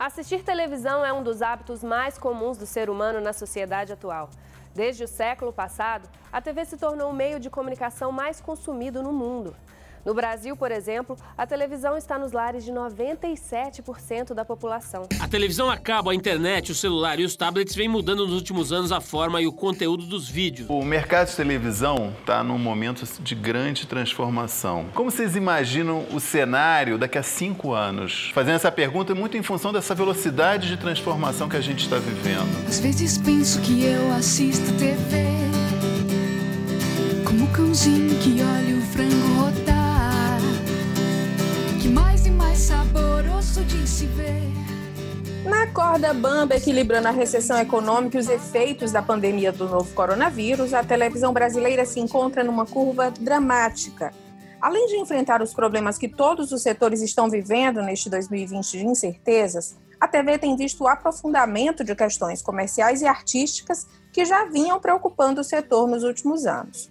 Assistir televisão é um dos hábitos mais comuns do ser humano na sociedade atual. Desde o século passado, a TV se tornou o meio de comunicação mais consumido no mundo. No Brasil, por exemplo, a televisão está nos lares de 97% da população. A televisão acaba, a internet, o celular e os tablets vêm mudando nos últimos anos a forma e o conteúdo dos vídeos. O mercado de televisão está num momento de grande transformação. Como vocês imaginam o cenário daqui a cinco anos? Fazendo essa pergunta muito em função dessa velocidade de transformação que a gente está vivendo. Às vezes penso que eu assisto TV como um cãozinho que olha o frango rodar mais e mais saboroso de se ver. Na corda bamba, equilibrando a recessão econômica e os efeitos da pandemia do novo coronavírus, a televisão brasileira se encontra numa curva dramática. Além de enfrentar os problemas que todos os setores estão vivendo neste 2020 de incertezas, a TV tem visto o aprofundamento de questões comerciais e artísticas que já vinham preocupando o setor nos últimos anos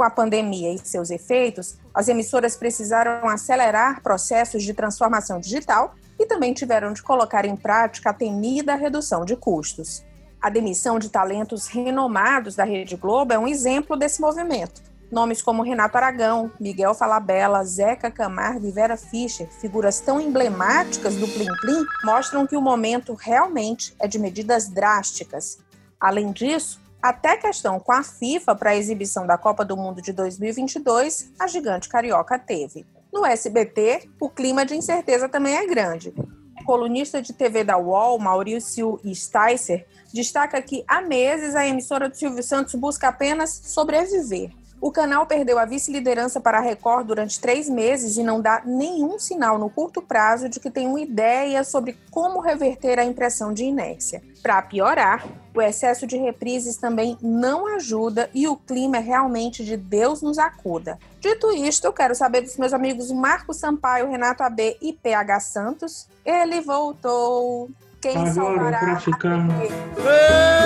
com a pandemia e seus efeitos, as emissoras precisaram acelerar processos de transformação digital e também tiveram de colocar em prática a temida redução de custos. A demissão de talentos renomados da Rede Globo é um exemplo desse movimento. Nomes como Renato Aragão, Miguel Falabella, Zeca Camargo e Vera Fischer, figuras tão emblemáticas do Plim Plim, mostram que o momento realmente é de medidas drásticas. Além disso, até questão com a FIFA para a exibição da Copa do Mundo de 2022, a gigante carioca teve. No SBT, o clima de incerteza também é grande. O colunista de TV da UOL, Maurício Sticer, destaca que há meses a emissora do Silvio Santos busca apenas sobreviver. O canal perdeu a vice-liderança para a Record durante três meses e não dá nenhum sinal no curto prazo de que tem uma ideia sobre como reverter a impressão de inércia. Para piorar, o excesso de reprises também não ajuda e o clima é realmente de Deus nos acuda. Dito isto, eu quero saber dos meus amigos Marco Sampaio, Renato AB e PH Santos. Ele voltou. Quem Agora salvará? pra ficar.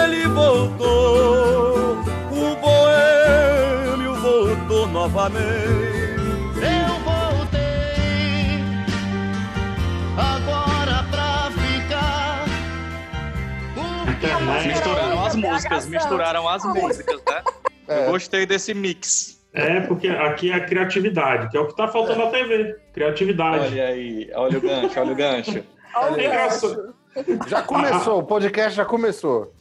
Ele voltou, o boêmio voltou novamente. Eu voltei, agora pra ficar. Internet. Misturaram as músicas, misturaram as músicas, né? Eu gostei desse mix. É, porque aqui é a criatividade, que é o que tá faltando na TV. Criatividade. Olha aí, olha o gancho, olha o gancho. Olha É engraçado. Já começou, o podcast já começou.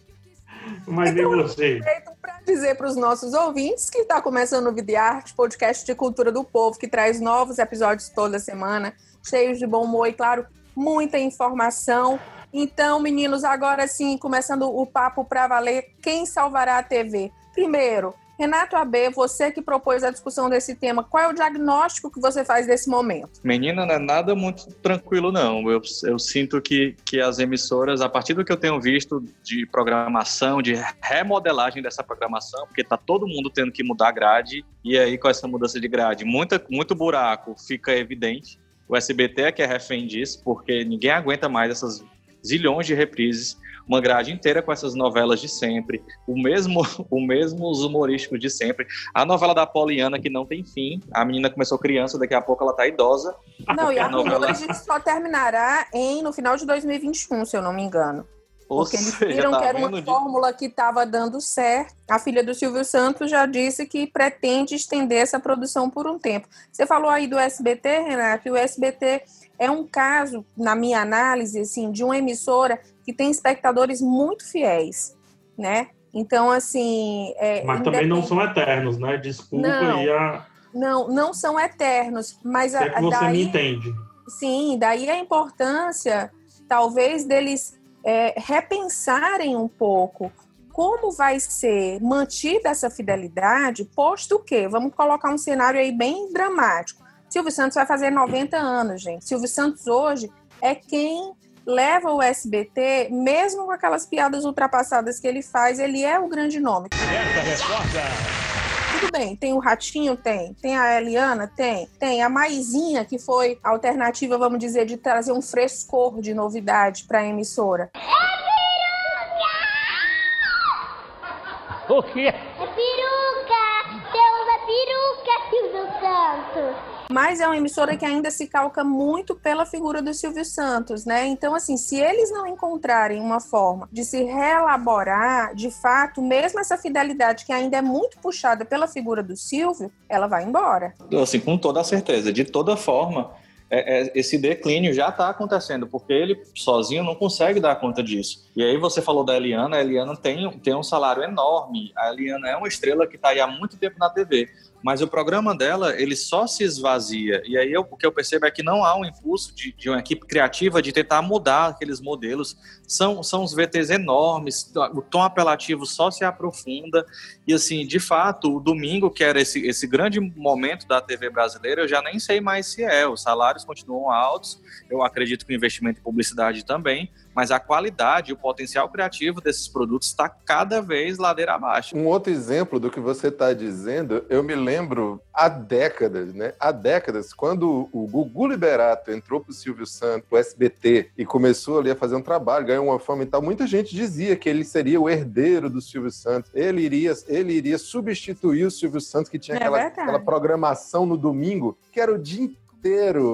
Mas nem você. para dizer para os nossos ouvintes que está começando o Vida e Arte, podcast de cultura do povo, que traz novos episódios toda semana, cheios de bom humor e, claro, muita informação. Então, meninos, agora sim, começando o papo para valer, quem salvará a TV? Primeiro, Renato AB, você que propôs a discussão desse tema, qual é o diagnóstico que você faz desse momento? Menina, não é nada muito tranquilo, não. Eu, eu sinto que, que as emissoras, a partir do que eu tenho visto de programação, de remodelagem dessa programação, porque tá todo mundo tendo que mudar a grade, e aí com essa mudança de grade, muita, muito buraco fica evidente. O SBT é que é refém disso, porque ninguém aguenta mais essas zilhões de reprises, uma grade inteira com essas novelas de sempre, o mesmo, o mesmo os humorísticos de sempre. A novela da Poliana que não tem fim, a menina começou criança, daqui a pouco ela tá idosa. Não, e a a novela- hoje só terminará em, no final de 2021, se eu não me engano. Porque eles viram tá que era uma fórmula que estava dando certo. A filha do Silvio Santos já disse que pretende estender essa produção por um tempo. Você falou aí do SBT, Renato, e o SBT é um caso, na minha análise, assim, de uma emissora que tem espectadores muito fiéis, né? Então, assim... é, Mas também não são eternos, né? Desculpa Não. aí a. Não, não são eternos, mas a, é que você daí... me entende. Sim, daí a importância, talvez, deles é, repensarem um pouco como vai ser mantida essa fidelidade, posto que, vamos colocar um cenário aí bem dramático. Silvio Santos vai fazer 90 anos, gente. Silvio Santos hoje é quem leva o SBT, mesmo com aquelas piadas ultrapassadas que ele faz, ele é o grande nome. Tudo bem, tem o Ratinho? Tem. Tem a Eliana? Tem. Tem a Maisinha, que foi a alternativa, vamos dizer, de trazer um frescor de novidade para a emissora. O quê? É peruca! Você usa peruca, Silvio Santos! Mas é uma emissora que ainda se calca muito pela figura do Silvio Santos, né? Então, assim, se eles não encontrarem uma forma de se reelaborar, de fato, mesmo essa fidelidade que ainda é muito puxada pela figura do Silvio, ela vai embora. Assim, com toda a certeza. De toda forma, é, é, esse declínio já está acontecendo, porque ele sozinho não consegue dar conta disso. E aí você falou da Eliana, a Eliana tem, tem um salário enorme, a Eliana é uma estrela que está aí há muito tempo na TV, mas o programa dela, ele só se esvazia. E aí eu, o que eu percebo é que não há um impulso de, de uma equipe criativa de tentar mudar aqueles modelos. São, são os VTs enormes, o tom apelativo só se aprofunda. E assim, de fato, o domingo, que era esse, esse grande momento da TV brasileira, eu já nem sei mais se é. Os salários continuam altos, eu acredito que o investimento em publicidade também, mas a qualidade, o potencial criativo desses produtos está cada vez ladeira abaixo. Um outro exemplo do que você está dizendo, eu me lembro há décadas, né? Há décadas, quando o Gugu Liberato entrou para o Silvio Santos, o SBT, e começou ali a fazer um trabalho, ganhou uma fama e tal, muita gente dizia que ele seria o herdeiro do Silvio Santos. Ele iria, ele iria substituir o Silvio Santos, que tinha É aquela programação no domingo, que era o dia inteiro,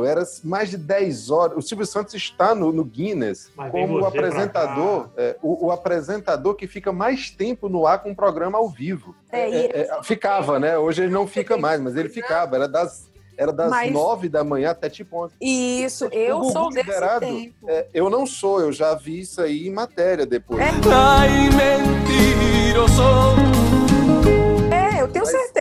era mais de 10 horas. O Silvio Santos está no, no Guinness Mas como o apresentador, é, o, o apresentador que fica mais tempo no ar com um programa ao vivo. É, É, é, ficava, né? Hoje ele não fica mais, mas ele ficava. Era das, era das Mas- nove da manhã até tipo ontem. Isso, O eu sou desse tempo. é, eu não sou, eu já vi isso aí em matéria depois. Ai, mentiroso.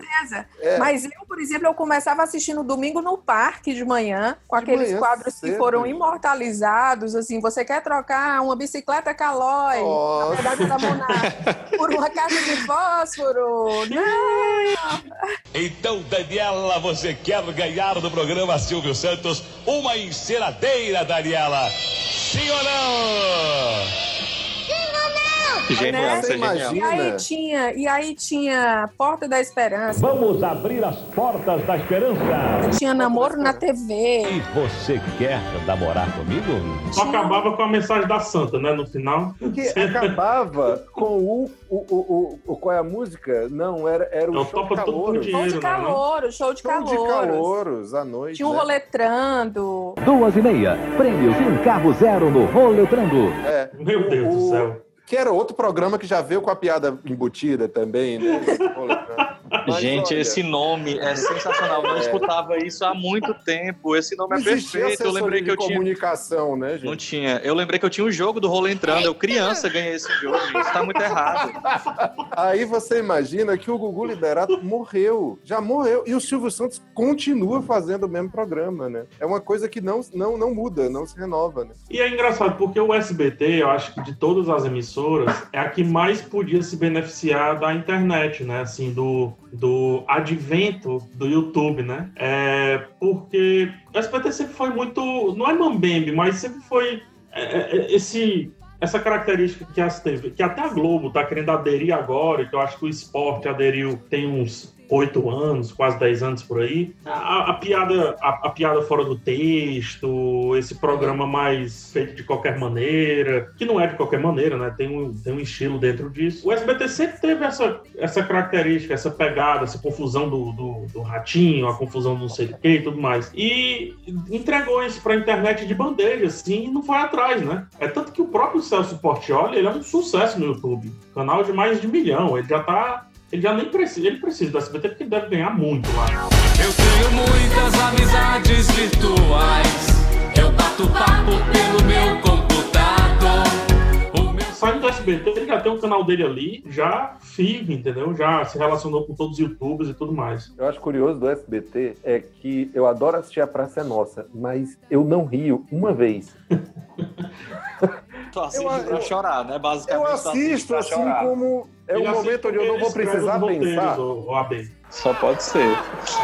Certeza. É. Mas eu, por exemplo, eu começava assistindo domingo no parque de manhã, com De aqueles manhã quadros que cedo. foram imortalizados, assim, você quer trocar uma bicicleta Calói, Nossa. na verdade da Monarca, por uma caixa de fósforo? Não! Então, Daniela, você quer ganhar do programa Silvio Santos uma enceradeira, Daniela? Sim ou não? Genial, Né? isso é Você genial. E aí Imagina. tinha, e aí tinha Porta da Esperança, Vamos abrir as portas da esperança. tinha Namoro na TV. E você quer namorar comigo? Só acabava com a mensagem da Santa, né? No final. Porque acabava com o, o, o, o, o- Qual é a música? Não, era, era o É o show de calor. Dinheiro. Show de né, não? calor, show de Show de à noite. Tinha um né? roletrando. Duas e meia. Prêmios e um carro zero no Roletrando. É. Meu Deus do céu. Que era outro programa que já veio com a piada embutida também, né? Mas, Gente, olha, esse nome é sensacional. Eu não escutava isso há muito tempo. Esse nome não é perfeito. Eu lembrei que eu tinha. comunicação, né, Não gente? tinha. Eu lembrei que eu tinha um jogo do rolo entrando. Eu, criança, ganhei esse jogo. Isso tá muito errado. Aí você imagina que o Gugu Liberato morreu, já morreu, e o Silvio Santos continua fazendo o mesmo programa, né? É uma coisa que não, não, não muda, não se renova, né? E é engraçado, porque o SBT, eu acho que de todas as emissoras, é a que mais podia se beneficiar da internet, né? Assim, do, do advento do YouTube, né? É, porque o SBT sempre foi muito. Não é mambembe, mas sempre foi é, é, esse. Essa característica que, as TV, que até a Globo tá querendo aderir agora, que eu acho que o esporte aderiu tem uns oito anos, quase 10 anos por aí. A, a piada, a, a piada fora do texto, esse programa mais feito de qualquer maneira, que não é de qualquer maneira, né? Tem um, tem um estilo dentro disso. O SBT sempre teve essa, essa característica, essa pegada, essa confusão do, do, do ratinho, a confusão do não sei o que e tudo mais. E entregou isso pra internet de bandeja, assim, e não foi atrás, né? É tanto que o próprio Celso Portioli, ele é um sucesso no YouTube. Canal de mais de milhão. Ele já tá ele já nem precisa, ele precisa do SBT porque ele deve ganhar muito lá. Eu tenho muitas amizades virtuais. Eu bato papo pelo meu computador. O meu Saindo do SBT, ele já tem um canal dele ali, já firme, entendeu? Já se relacionou com todos os youtubers e tudo mais. Eu acho curioso do SBT é que eu adoro assistir A Praça é Nossa, mas eu não rio uma vez. Tu assiste Eu- pra eu- chorar, né? Eu Basicamente, tu assiste assisto assim chorar. como é um momento onde eu não vou precisar os roteiros, Só pode ser.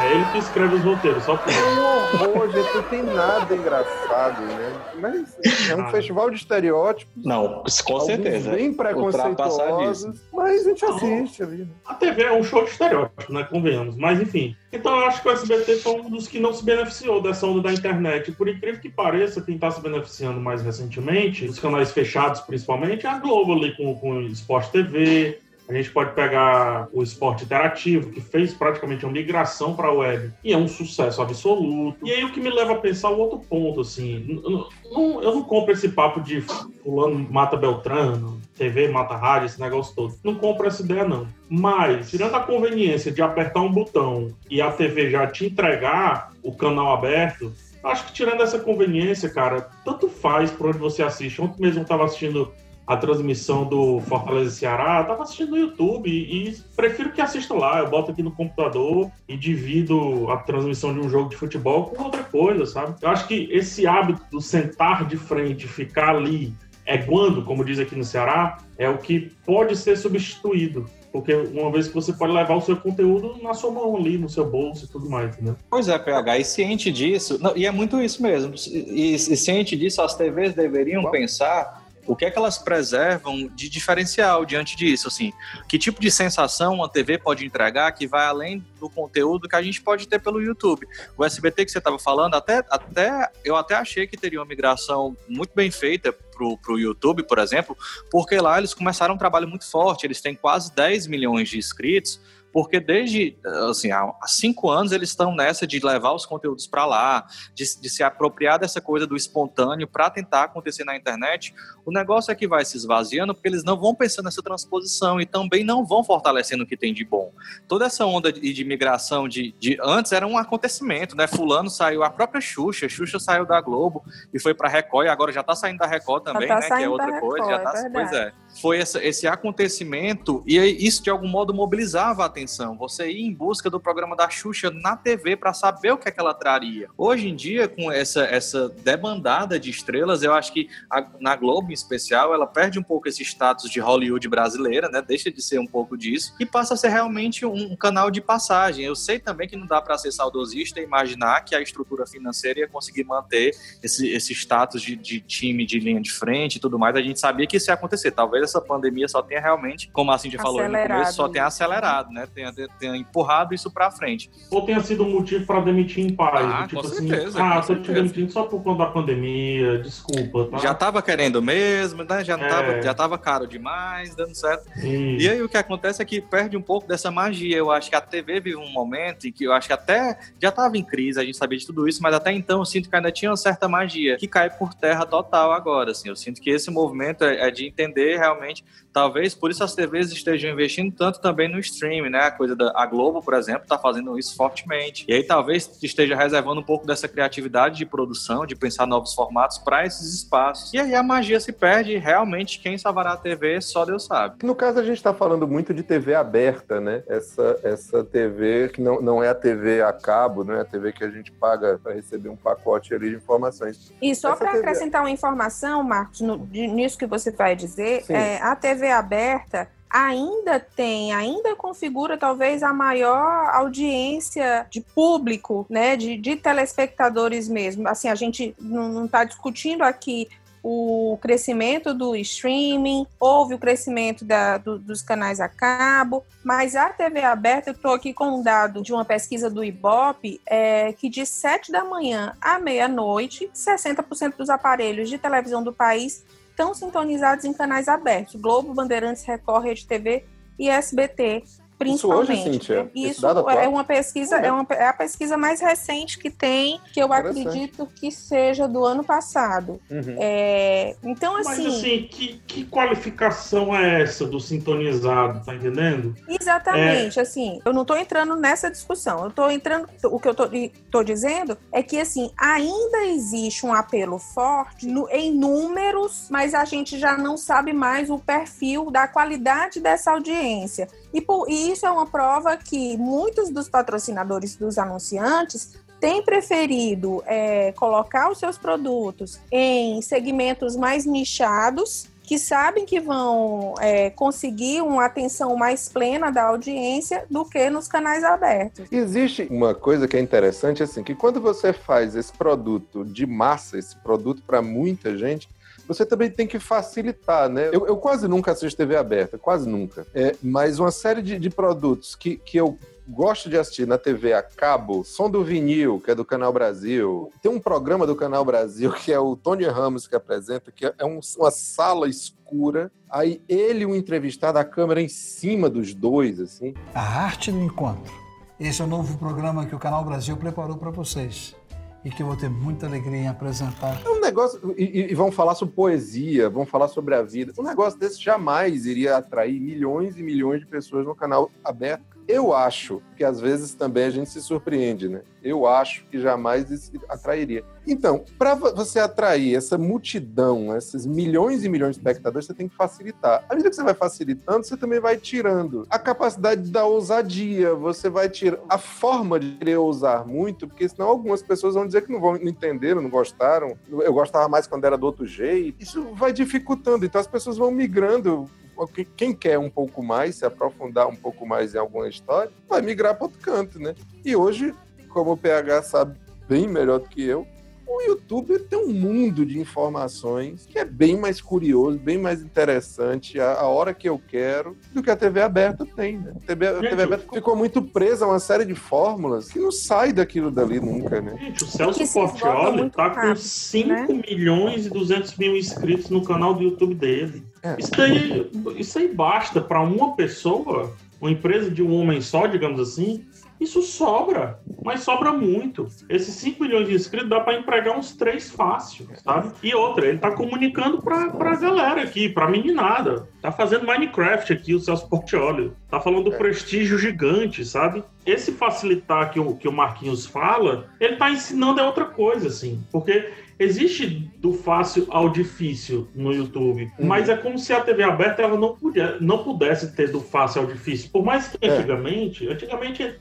É ele que escreve os roteiros, só por É um horror, gente, não tem nada engraçado, né? Mas é um Ah. festival de estereótipos. Não, com certeza. Bem preconceituosos, mas a gente assiste ali. né? A TV é um show de estereótipo, né? Convenhamos. Mas enfim. Então eu acho que o SBT foi um dos que não se beneficiou dessa onda da internet. Por incrível que pareça, quem está se beneficiando mais recentemente, os canais fechados principalmente, é a Globo ali com, com o Sport TV. A gente pode pegar o esporte interativo, que fez praticamente uma migração para a web, e é um sucesso absoluto. E aí o que me leva a pensar o outro ponto, assim, não, eu não compro esse papo de fulano mata Beltrano, TV mata rádio, esse negócio todo. Não compro essa ideia, não. Mas, tirando a conveniência de apertar um botão e a TV já te entregar o canal aberto, acho que tirando essa conveniência, cara, tanto faz por onde você assiste. Ontem mesmo eu estava assistindo a transmissão do Fortaleza Ceará, eu tava assistindo no YouTube e, prefiro que assista lá. Eu boto aqui no computador e divido a transmissão de um jogo de futebol com outra coisa, sabe? Eu acho que esse hábito do sentar de frente, ficar ali, eguando, como diz aqui no Ceará, é o que pode ser substituído. Porque uma vez que você pode levar o seu conteúdo na sua mão ali, no seu bolso e tudo mais, né? Pois é, PH, e ciente disso, não, e é muito isso mesmo, e, e ciente disso, as TVs deveriam pensar o que é que elas preservam de diferencial diante disso, assim? Que tipo de sensação uma TV pode entregar que vai além do conteúdo que a gente pode ter pelo YouTube? O SBT que você estava falando, até, até eu até achei que teria uma migração muito bem feita pro, pro YouTube, por exemplo, porque lá eles começaram um trabalho muito forte, eles têm quase 10 milhões de inscritos, porque desde assim, há cinco anos eles estão nessa de levar os conteúdos para lá, de, de, se apropriar dessa coisa do espontâneo para tentar acontecer na internet. O negócio é que vai se esvaziando porque eles não vão pensando nessa transposição e também não vão fortalecendo o que tem de bom. Toda essa onda de, de migração de, de antes era um acontecimento, né? Fulano saiu, a própria Xuxa, Xuxa saiu da Globo e foi para Record e agora já está saindo da Record também, tá né? Que é outra coisa, já tá, é pois é. Foi essa, esse acontecimento e isso de algum modo mobilizava a atenção você ir em busca do programa da Xuxa na TV para saber o que, é que ela traria. Hoje em dia, com essa, essa debandada de estrelas, eu acho que a, na Globo em especial, ela perde um pouco esse status de Hollywood brasileira, né? Deixa de ser um pouco disso e passa a ser realmente um, um canal de passagem. Eu sei também que não dá para ser saudosista e imaginar que a estrutura financeira ia conseguir manter esse, esse status de, de time de linha de frente e tudo mais. A gente sabia que isso ia acontecer. Talvez essa pandemia só tenha realmente, como a Cindy falou no começo, só tenha acelerado, né? tenha, tenha empurrado isso para frente. Ou tenha sido um motivo para demitir em paz. Ah, tipo com assim, certeza. Ah, tô te demitindo só por conta da pandemia, desculpa. Tá? Já tava querendo mesmo, né? Já, não é. tava, já tava caro demais, dando certo. Sim. E aí o que acontece é que perde um pouco dessa magia. Eu acho que a TV vive um momento em que eu acho que até já tava em crise, a gente sabia de tudo isso, mas até então eu sinto que ainda tinha uma certa magia que cai por terra total agora. Assim. Eu sinto que esse movimento é, é de entender realmente, realmente talvez por isso as TVs estejam investindo tanto também no streaming, né? A coisa da a Globo, por exemplo, está fazendo isso fortemente. E aí talvez esteja reservando um pouco dessa criatividade de produção, de pensar novos formatos para esses espaços. E aí a magia se perde e realmente quem salvará a TV só Deus sabe. No caso, a gente está falando muito de TV aberta, né? Essa, essa TV que não, não é a TV a cabo, não é a TV que a gente paga para receber um pacote ali de informações. E só para TV... acrescentar uma informação, Marcos, no, nisso que você vai dizer, é, a TV aberta ainda tem, ainda configura talvez a maior audiência de público, né, de, de telespectadores mesmo. Assim, a gente não está discutindo aqui o crescimento do streaming, houve o crescimento da, do, dos canais a cabo, mas a TV aberta, eu estou aqui com um dado de uma pesquisa do Ibope, é, que de 7 da manhã à meia-noite, 60% dos aparelhos de televisão do país estão sintonizados em canais abertos, Globo, Bandeirantes, Record, Rede TV e SBT principalmente. Isso, hoje, Cíntia, Isso é uma pesquisa, é, uma, é a pesquisa mais recente que tem, que eu acredito que seja do ano passado. Uhum. É, então, assim. Mas assim, que, que qualificação é essa do sintonizado, tá entendendo? Exatamente, é... assim, eu não estou entrando nessa discussão. Eu estou entrando. O que eu estou dizendo é que assim, ainda existe um apelo forte no, em números, mas a gente já não sabe mais o perfil da qualidade dessa audiência. E, por, e isso é uma prova que muitos dos patrocinadores dos anunciantes têm preferido é, colocar os seus produtos em segmentos mais nichados, que sabem que vão é, conseguir uma atenção mais plena da audiência do que nos canais abertos. Existe uma coisa que é interessante, assim, que quando você faz esse produto de massa, esse produto para muita gente, você também tem que facilitar, né? Eu, eu quase nunca assisto TV aberta, quase nunca. É, mas uma série de, de produtos que, que eu gosto de assistir na TV a cabo, Som do Vinil, que é do Canal Brasil. Tem um programa do Canal Brasil que é o Tony Ramos que apresenta, que é um, uma sala escura. Aí ele o entrevistado, a câmera em cima dos dois, assim. A arte do encontro. Esse é o novo programa que o Canal Brasil preparou para vocês e que eu vou ter muita alegria em apresentar. É um negócio. E, e, vão falar sobre poesia, vão falar sobre a vida. Um negócio desse jamais iria atrair milhões e milhões de pessoas no canal aberto eu acho que às vezes também a gente se surpreende, né? Eu acho que jamais isso atrairia. Então, para você atrair essa multidão, esses milhões e milhões de espectadores, você tem que facilitar. À medida que você vai facilitando, você também vai tirando a capacidade da ousadia, você vai tirar a forma de querer ousar muito, porque senão algumas pessoas vão dizer que não vão não entenderam, não gostaram. Eu gostava mais quando era do outro jeito. Isso vai dificultando, então as pessoas vão migrando quem quer um pouco mais, se aprofundar um pouco mais em alguma história, vai migrar para outro canto, né? E hoje, como o PH sabe bem melhor do que eu, o YouTube tem um mundo de informações que é bem mais curioso, bem mais interessante a, a hora que eu quero do que a TV aberta tem. Né? A, TV, a TV aberta ficou muito presa a uma série de fórmulas que não sai daquilo dali nunca, né? Gente, o Celso Portioli tá com 5 né? milhões e 200 mil inscritos no canal do YouTube dele. É. Isso, aí, isso aí basta para uma pessoa, uma empresa de um homem só, digamos assim, isso sobra, mas sobra muito. Esses 5 milhões de inscritos dá para empregar uns três fácil, sabe? E outra, ele tá comunicando pra, pra galera aqui, pra meninada. Tá fazendo Minecraft aqui, o Celso Portioli. Tá falando do é. prestígio gigante, sabe? Esse facilitar que o, que o Marquinhos fala, ele tá ensinando é outra coisa, assim. Porque existe do fácil ao difícil no YouTube, uhum. mas é como se a TV aberta ela não, podia, não pudesse ter do fácil ao difícil. Por mais que é. antigamente, antigamente,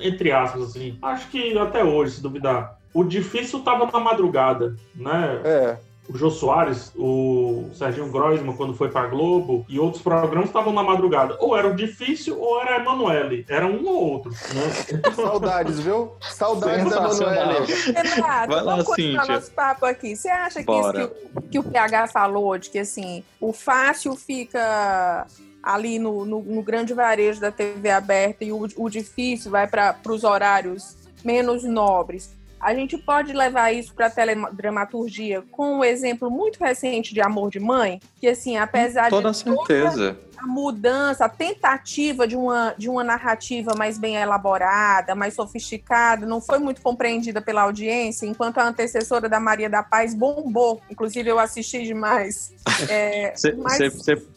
entre aspas, assim, acho que até hoje, se duvidar, o difícil estava na madrugada, né? É o Jô Soares, o Serginho Groisman, quando foi pra Globo, e outros programas estavam na madrugada. Ou era o Difícil ou era a Emanuele. Era um ou outro. Né? Saudades, viu? Saudades da Emanuele. Renato, Vai lá, vamos continuar Cíntia. nosso papo aqui. Você acha que isso que o, que o PH falou, de que assim, o fácil fica ali no, no, no, grande varejo da TV aberta e o, o difícil vai para os horários menos nobres. A gente pode levar isso para a teledramaturgia com um exemplo muito recente de Amor de Mãe, que assim, apesar toda de certeza. A mudança, a tentativa de uma, de uma narrativa mais bem elaborada, mais sofisticada, não foi muito compreendida pela audiência, enquanto a antecessora da Maria da Paz bombou. Inclusive, eu assisti demais. Você é, mas...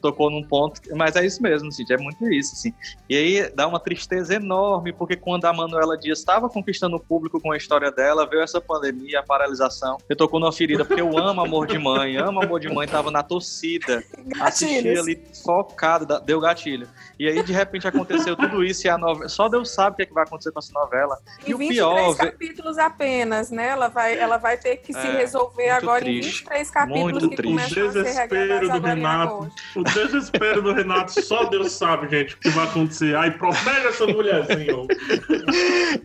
tocou num ponto, mas é isso mesmo, Cid, é muito isso. Assim. E aí dá uma tristeza enorme, porque quando a Manuela Dias estava conquistando o público com a história dela, veio essa pandemia, a paralisação, eu tocou numa ferida, porque eu amo Amor de Mãe, amo Amor de Mãe, estava na torcida, assistia ali focado deu gatilho. E aí, de repente, aconteceu tudo isso e a novela. Só Deus sabe o que, é que vai acontecer com essa novela. E, e o pior. capítulos apenas, né? Ela vai, ela vai ter que é, se resolver agora triste. em 23 capítulos muito que triste. O desespero do Renato. O desespero do Renato, só Deus sabe, gente, o que vai acontecer. Ai, protege essa mulherzinha.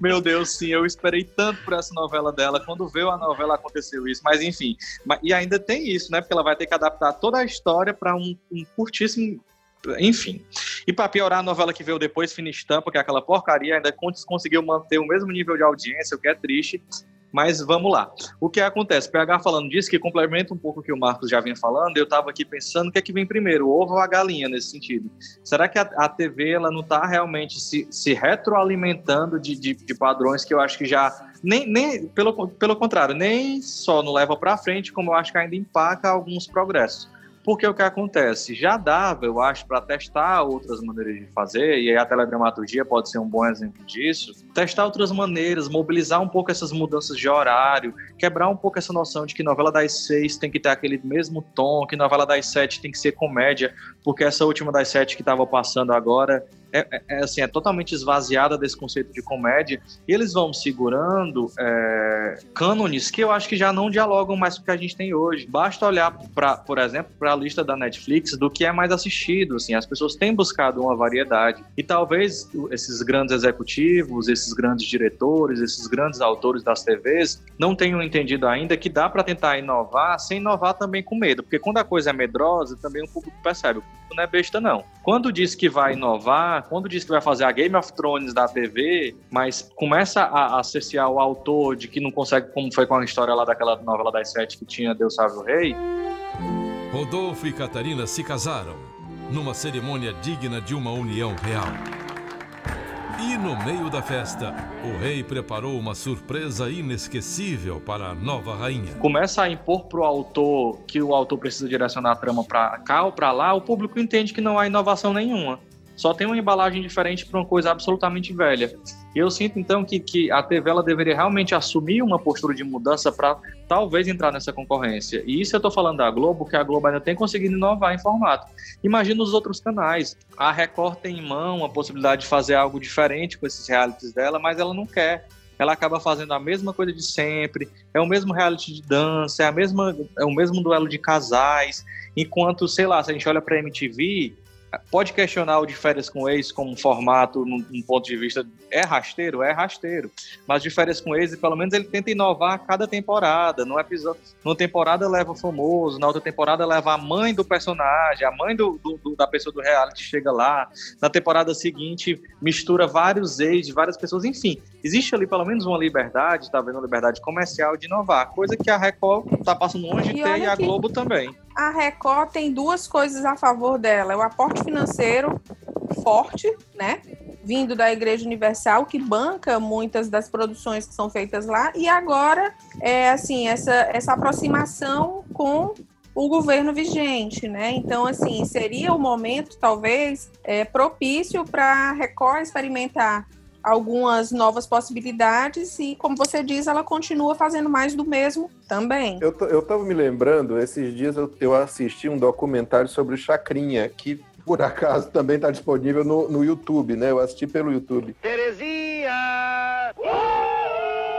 Meu Deus, sim, eu esperei tanto por essa novela dela. Quando veio a novela, aconteceu isso. Mas enfim. E ainda tem isso, né? Porque ela vai ter que adaptar toda a história para um, um curtíssimo enfim. E para piorar, a novela que veio depois, Fina Estampa, que é aquela porcaria, ainda conseguiu manter o mesmo nível de audiência, o que é triste. Mas vamos lá. O que acontece? PH falando disso, que complementa um pouco o que o Marcos já vinha falando, eu estava aqui pensando o que é que vem primeiro, o ovo ou a galinha nesse sentido. Será que a, a TV ela não está realmente se, se retroalimentando de, de, de, padrões que eu acho que já. Nem, nem pelo, pelo contrário, nem só não leva para frente, como eu acho que ainda empaca alguns progressos. Porque o que acontece? Já dava, eu acho, para testar outras maneiras de fazer, e aí a teledramaturgia pode ser um bom exemplo disso. Testar outras maneiras, mobilizar um pouco essas mudanças de horário, quebrar um pouco essa noção de que novela das seis tem que ter aquele mesmo tom, que novela das sete tem que ser comédia, porque essa última das sete que estava passando agora é, é, é, assim, é totalmente esvaziada desse conceito de comédia, e eles vão segurando é, cânones que eu acho que já não dialogam mais com o que a gente tem hoje. Basta olhar, pra, por exemplo, para a lista da Netflix do que é mais assistido. Assim, as pessoas têm buscado uma variedade. E talvez esses grandes executivos, esses grandes diretores, esses grandes autores das TVs não tenham entendido ainda que dá para tentar inovar sem inovar também com medo. Porque quando a coisa é medrosa, também o público percebe. O público não é besta, não. Quando diz que vai inovar, quando diz que vai fazer a Game of Thrones da TV, mas começa a associar o autor de que não consegue, como foi com a história lá daquela novela das sete que tinha Deus Salve o Rei. Rodolfo e Catarina se casaram numa cerimônia digna de uma união real. E no meio da festa, o rei preparou uma surpresa inesquecível para a nova rainha. Começa a impor pro autor que o autor precisa direcionar a trama para cá ou para lá, o público entende que não há inovação nenhuma só tem uma embalagem diferente para uma coisa absolutamente velha. E eu sinto então que, que a TV ela deveria realmente assumir uma postura de mudança para talvez entrar nessa concorrência. E isso eu estou falando da Globo, que a Globo ainda tem conseguido inovar em formato. Imagina os outros canais. A Record tem em mão a possibilidade de fazer algo diferente com esses realities dela, mas ela não quer ela acaba fazendo a mesma coisa de sempre, é o mesmo reality de dança, é, a mesma, é o mesmo duelo de casais, enquanto, sei lá, se a gente olha para a MTV, pode questionar o de férias com ex como formato, num, num, ponto de vista, é rasteiro? É rasteiro. Mas de férias com ex, pelo menos ele tenta inovar a cada temporada. No episódio, numa temporada leva o famoso, na outra temporada leva a mãe do personagem, a mãe do, do, do, da pessoa do reality chega lá. Na temporada seguinte, mistura vários ex de várias pessoas. Enfim, existe ali pelo menos uma liberdade, talvez uma liberdade comercial de inovar, coisa que a Record está passando longe de ter e a Globo também a Record tem duas coisas a favor dela: é o aporte financeiro forte, né? Vindo da Igreja Universal, que banca muitas das produções que são feitas lá, e agora é assim, essa, essa aproximação com o governo vigente, né? Então, assim, seria o momento, talvez, é, propício para a Record experimentar algumas novas possibilidades e, como você diz, ela continua fazendo mais do mesmo também. Eu, eu tava me lembrando, esses dias eu, eu assisti um documentário sobre o Chacrinha, que por acaso também está disponível no, no YouTube, né? Eu assisti pelo YouTube. Terezinha!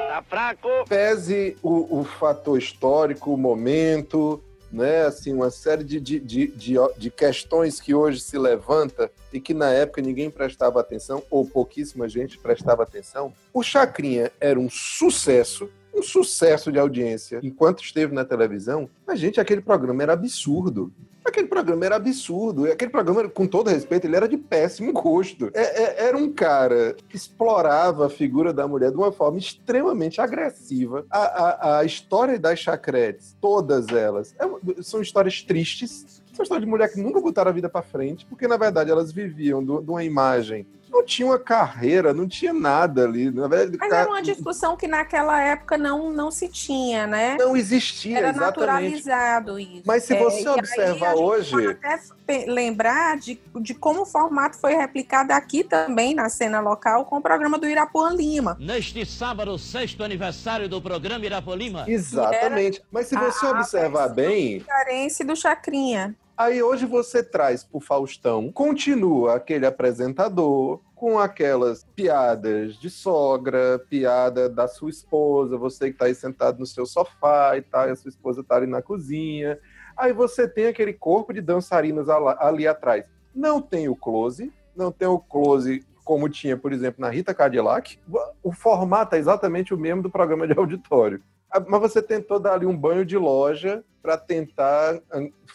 Tá fraco? Pese o, o fator histórico, o momento, né? Assim, uma série de, de, de, de, questões que hoje se levanta e que na época ninguém prestava atenção, ou pouquíssima gente prestava atenção. O Chacrinha era um sucesso, um sucesso de audiência. Enquanto esteve na televisão, a gente, aquele programa era absurdo. Aquele programa era absurdo. Aquele programa, com todo respeito, ele era de péssimo gosto. É, é, era um cara que explorava a figura da mulher de uma forma extremamente agressiva. A, a, a história das chacretes, todas elas, é, são histórias tristes. São histórias de mulher que nunca botaram a vida para frente, porque na verdade elas viviam de uma imagem não tinha uma carreira, não tinha nada ali. Na verdade, Mas era uma discussão que naquela época não, não se tinha, né? Não existia, era exatamente. naturalizado isso. Mas se você é, observar hoje... Pode até lembrar de, de como o formato foi replicado aqui também na cena local com o programa do Irapuã Lima. Neste sábado, sexto aniversário do programa Irapuã Lima. Exatamente. Mas se você a, observar a bem... Do do Chacrinha. Aí hoje você traz pro Faustão, continua aquele apresentador, com aquelas piadas de sogra, piada da sua esposa, você que está aí sentado no seu sofá e tal, e a sua esposa está ali na cozinha. Aí você tem aquele corpo de dançarinas ali atrás. Não tem o close, não tem o close como tinha, por exemplo, na Rita Cadillac. O formato é exatamente o mesmo do programa de auditório. Ah, mas você tentou dar ali um banho de loja para tentar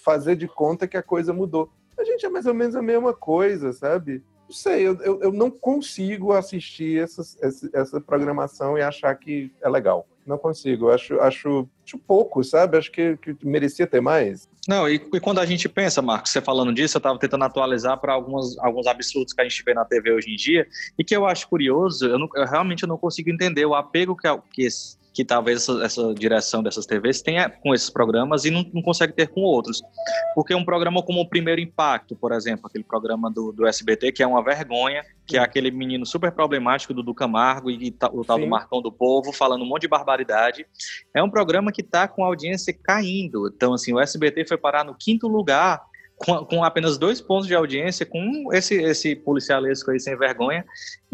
fazer de conta que a coisa mudou. A gente é mais ou menos a mesma coisa, sabe? Não sei, eu, eu, eu não consigo assistir essa, essa programação e achar que é legal. Não consigo, acho, acho, acho pouco, sabe? Acho que, que merecia ter mais. Não, e, e, quando a gente pensa, Marcos, você falando disso, eu estava tentando atualizar para alguns absurdos que a gente vê na TV hoje em dia, e que eu acho curioso, eu, não, eu realmente não consigo entender o apego que, que que talvez essa, essa, direção dessas TVs tenha com esses programas e não, não, consegue ter com outros. Porque um programa como o Primeiro Impacto, por exemplo, aquele programa do, do SBT, que é uma vergonha, que é aquele menino super problemático do Duca Camargo e, e o tal Sim. do Marcão do Povo, falando um monte de barbaridade, é um programa que está com a audiência caindo. Então, assim, o SBT foi parar no quinto lugar com, com, apenas dois pontos de audiência, com esse, esse policialesco aí sem vergonha.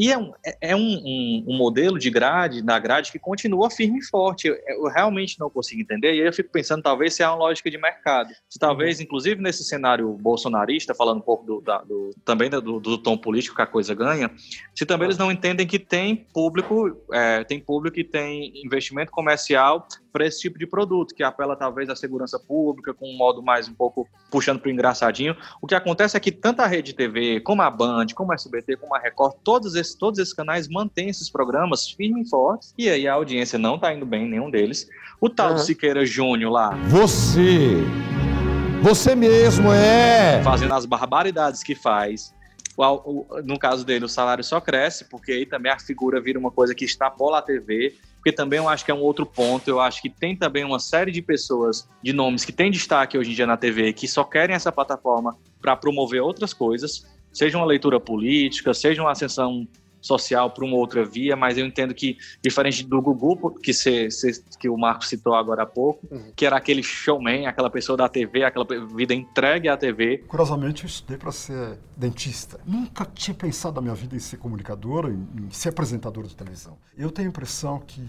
E é um, é, é um, um, um, modelo de grade, na grade, que continua firme e forte. Eu, eu, realmente não consigo entender. E aí eu fico pensando, talvez, se é uma lógica de mercado. Se talvez, uhum. inclusive, nesse cenário bolsonarista, falando um pouco do, da, do também do, do, tom político que a coisa ganha, se também eles não entendem que tem público, é, tem público e tem investimento comercial para esse tipo de produto, que apela talvez à segurança pública, com um modo mais um pouco puxando para o engraçadinho. O que acontece é que tanto a Rede TV, como a Band, como a SBT, como a Record, todos esses, todos esses canais mantêm esses programas firmes e fortes, e aí a audiência não está indo bem em nenhum deles. O tal uhum. Siqueira Júnior lá. Você! Você mesmo é! Fazendo as barbaridades que faz no caso dele, o salário só cresce, porque aí também a figura vira uma coisa que extrapola a TV porque também eu acho que é um outro ponto. Eu acho que tem também uma série de pessoas, de nomes que têm destaque hoje em dia na TV, que só querem essa plataforma para promover outras coisas, seja uma leitura política, seja uma ascensão social para uma outra via, mas eu entendo que, diferente do Gugu, que, cê, cê, que o Marco citou agora há pouco, uhum. que era aquele showman, aquela pessoa da TV, aquela vida entregue à TV. Curiosamente, eu estudei para ser dentista. Nunca tinha pensado na minha vida em ser comunicador, em, em ser apresentador de televisão. Eu tenho a impressão que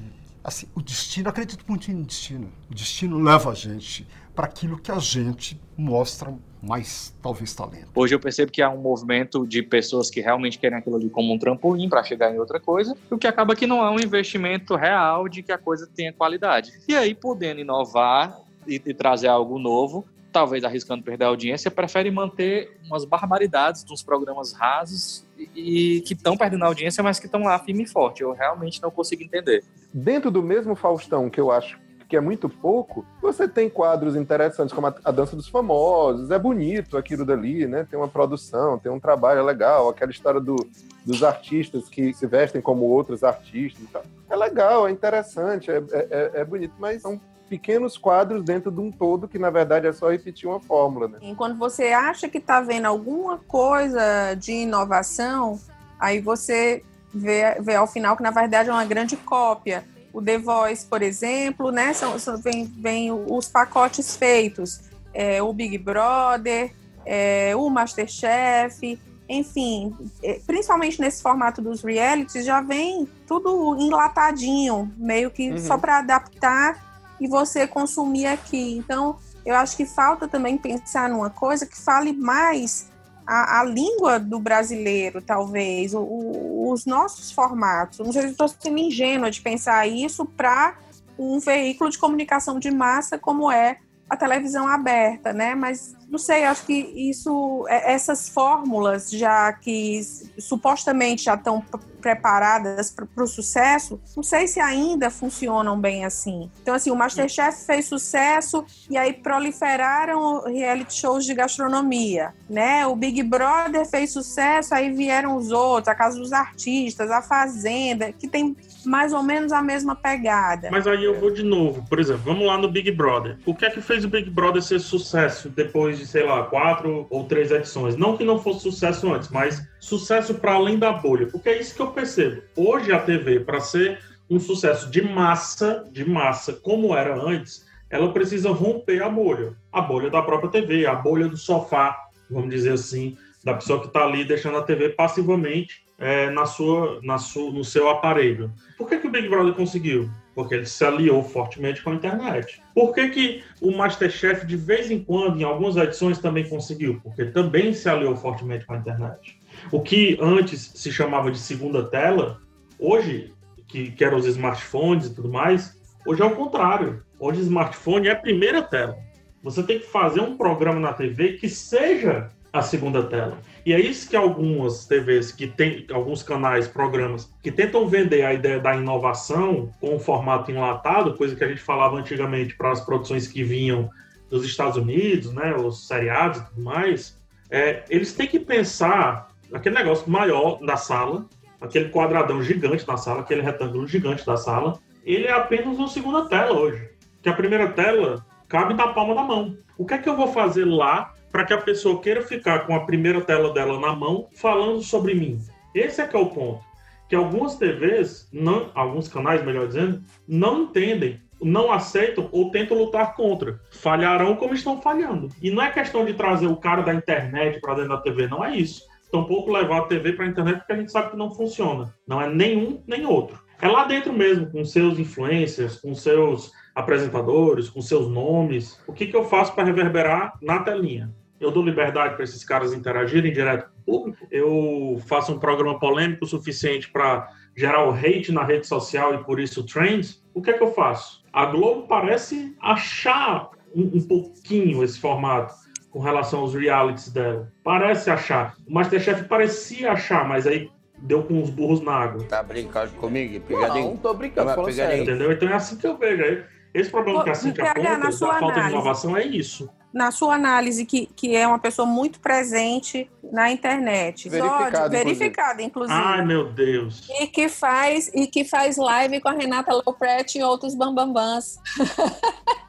assim, o destino, acredito muito em destino. O destino leva a gente para aquilo que a gente mostra mais, talvez, talento. Hoje eu percebo que há um movimento de pessoas que realmente querem aquilo ali como um trampolim para chegar em outra coisa, o que acaba que não é um investimento real de que a coisa tenha qualidade. E aí, podendo inovar e, e trazer algo novo, talvez arriscando perder a audiência, prefere manter umas barbaridades de uns programas rasos e, e que estão perdendo a audiência, mas que estão lá firme e forte. Eu realmente não consigo entender. Dentro do mesmo Faustão, que eu acho que é muito pouco, você tem quadros interessantes como a, a, Dança dos Famosos, é bonito aquilo dali, né? Tem uma produção, tem um trabalho legal, aquela história do, dos artistas que se vestem como outros artistas. É legal, é interessante, é, é, é, é bonito, mas são pequenos quadros dentro de um todo que na verdade é só repetir uma fórmula, né? E quando você acha que está vendo alguma coisa de inovação, aí você vê, vê ao final que na verdade é uma grande cópia o The Voice, por exemplo, né? São, são vem, vem os pacotes feitos, é, o Big Brother, é, o Masterchef, enfim, é, principalmente nesse formato dos realities, já vem tudo enlatadinho, meio que uhum. só para adaptar e você consumir aqui. Então, eu acho que falta também pensar numa coisa que fale mais a, a língua do brasileiro, talvez, o, o, os nossos formatos. Não sei se estou sendo ingênua de pensar isso para um veículo de comunicação de massa como é a televisão aberta, né? Mas não sei, acho que isso, é, essas fórmulas já que supostamente já estão preparadas para o sucesso, não sei se ainda funcionam bem assim. Então, assim, o Masterchef fez sucesso e aí proliferaram reality shows de gastronomia, né? O Big Brother fez sucesso, aí vieram os outros, a Casa dos Artistas, a Fazenda, que tem mais ou menos a mesma pegada. Mas aí eu vou de novo, por exemplo, vamos lá no Big Brother. O que é que fez o Big Brother ser sucesso depois de, sei lá, quatro ou três edições. Não que não fosse sucesso antes, mas sucesso para além da bolha. Porque é isso que eu percebo. Hoje a TV, para ser um sucesso de massa, de massa, como era antes, ela precisa romper a bolha. A bolha da própria TV, a bolha do sofá, vamos dizer assim, da pessoa que está ali deixando a TV passivamente é, na sua, na sua, no seu aparelho. Por que, que o Big Brother conseguiu? porque ele se aliou fortemente com a internet. Por que, que o Masterchef, de vez em quando, em algumas edições, também conseguiu? Porque também se aliou fortemente com a internet. O que antes se chamava de segunda tela, hoje, que, que eram os smartphones e tudo mais, hoje é o contrário. Hoje o smartphone é a primeira tela. Você tem que fazer um programa na TV que seja a segunda tela. E é isso que algumas TVs, que tem alguns canais, programas, que tentam vender a ideia da inovação com um formato enlatado, coisa que a gente falava antigamente para as produções que vinham dos Estados Unidos, né, os seriados e tudo mais, é, eles têm que pensar aquele negócio maior da sala, aquele quadradão gigante da sala, aquele retângulo gigante da sala, ele é apenas uma segunda tela hoje. Que a primeira tela cabe na palma da mão. O que é que eu vou fazer lá para que a pessoa queira ficar com a primeira tela dela na mão falando sobre mim. Esse é que é o ponto. Que algumas TVs, não, alguns canais, melhor dizendo, não entendem não aceitam ou tentam lutar contra. Falharão como estão falhando. E não é questão de trazer o cara da internet para dentro da TV, não é isso. Tampouco levar a TV para a internet porque a gente sabe que não funciona. Não é nenhum nem outro. É lá dentro mesmo, com seus influencers, com seus apresentadores, com seus nomes. O que, que eu faço para reverberar na telinha? Eu dou liberdade para esses caras interagirem direto com o público. Eu faço um programa polêmico o suficiente para gerar o hate na rede social e por isso trends. O que é que eu faço? A Globo parece achar um, um pouquinho esse formato com relação aos realities dela. Parece achar. O Masterchef parecia achar, mas aí deu com os burros na água. Tá brincando comigo? Pegadinho? Não, tô brincando, Uma falando sério. Entendeu? Então é assim que eu vejo. Aí, Esse problema Ô, que a Cintia aponta, da sua falta de análise. inovação, é isso. Na sua análise, que, que é uma pessoa muito presente na internet. Verificado, Só de- verificada, inclusive. Ai, meu Deus. E que faz e que faz live com a Renata Lopretti e outros bambambãs.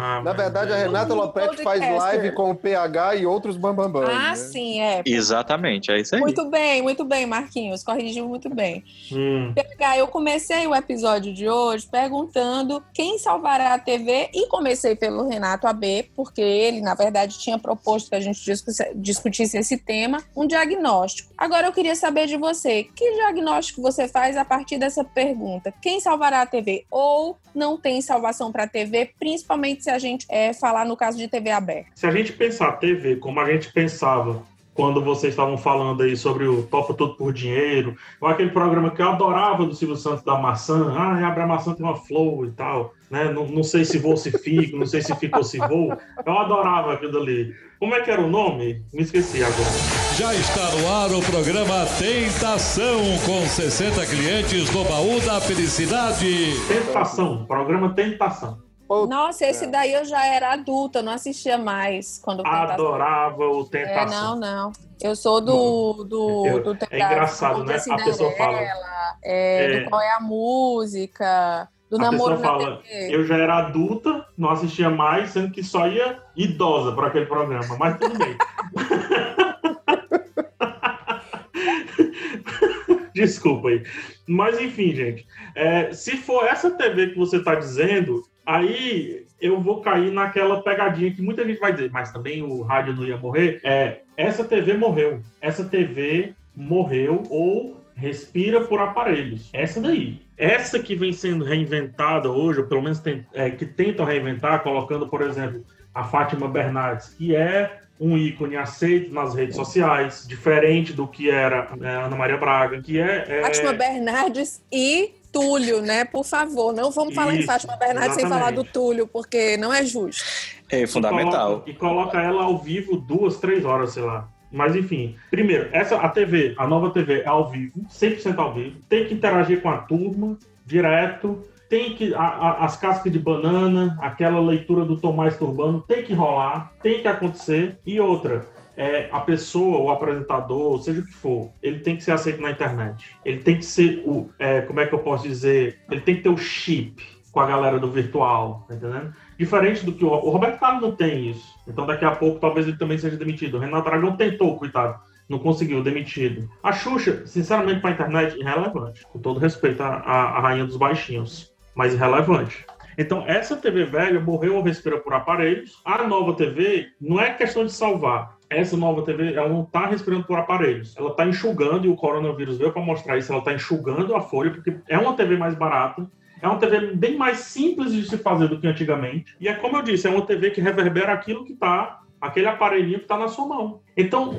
Ah, Na verdade, a Renata Lopretti faz live com o PH e outros bambambãs. Ah, né? sim, é. Exatamente, é isso aí. Muito bem, muito bem, Marquinhos. Corrigiu muito bem. Hum. PH, eu comecei o episódio de hoje perguntando quem salvará a TV e comecei pelo Renato AB, porque ele, na verdade, tinha proposto que a gente discu- discutisse esse tema, um diagnóstico. Agora eu queria saber de você, que diagnóstico você faz a partir dessa pergunta? Quem salvará a TV? Ou não tem salvação para a TV, principalmente se a gente é, falar no caso de TV aberta? Se a gente pensar TV como a gente pensava quando vocês estavam falando aí sobre o Topa Tudo por Dinheiro, ou aquele programa que eu adorava do Silvio Santos da maçã, ah, abre a maçã tem uma flor e tal, né? Não, não sei se vou, se fico, não sei se fico ou se vou. Eu adorava aquilo ali. Como é que era o nome? Me esqueci agora. Já está no ar o programa Tentação, com 60 clientes do Baú da Felicidade. Tentação, programa Tentação. Nossa, esse daí eu já era adulta, não assistia mais quando. Adorava o É, Tentação. não, não. Eu sou do. do, Eu- do é engraçado, né? A pessoa fala. É, É. Do qual é a música, do a namoro pessoa fala, TV. eu já era adulta, não assistia mais, sendo que só ia idosa para aquele programa, mas tudo bem. Desculpa aí. Mas enfim, gente, é, se for essa TV que você está dizendo, aí eu vou cair naquela pegadinha que muita gente vai dizer, mas também o rádio não ia morrer. É, essa TV morreu. Essa TV morreu ou respira por aparelhos. Essa daí. Essa que vem sendo reinventada hoje, ou pelo menos tem- é, que tentam reinventar, colocando, por exemplo, a Fátima Bernardes, que é um ícone aceito nas redes sociais, diferente do que era é, Ana Maria Braga, que é, é Fátima Bernardes e Túlio, né? Por favor, não vamos falar em Isso, Fátima Bernardes sem falar do Túlio, porque não é justo. É fundamental. E coloca, e coloca ela ao vivo duas, três horas, sei lá. Mas enfim, primeiro, essa a TV, a nova TV é ao vivo, 100% ao vivo. Tem que interagir com a turma direto. Tem que a- a- as cascas de banana, aquela leitura do Tomás Turbano, tem que rolar, tem que acontecer. E outra, é, a pessoa, o apresentador, seja o que for, ele tem que ser aceito na internet. Ele tem que ser o, é, como é que eu posso dizer? Ele tem que ter o chip com a galera do virtual, tá entendendo? Diferente do que o, o Roberto Carlos não tem isso. Então daqui a pouco talvez ele também seja demitido. O Renato Aragão tentou, coitado. Não conseguiu, demitido. A Xuxa, sinceramente, para a internet, irrelevante. Com todo respeito à, à- rainha dos baixinhos. Mas irrelevante. Então, essa TV velha morreu ou respira por aparelhos. A nova TV não é questão de salvar. Essa nova TV, ela não está respirando por aparelhos. Ela está enxugando, e o coronavírus veio para mostrar isso, ela está enxugando a folha, porque é uma TV mais barata, é uma TV bem mais simples de se fazer do que antigamente. E é como eu disse, é uma TV que reverbera aquilo que está, aquele aparelhinho que está na sua mão. Então,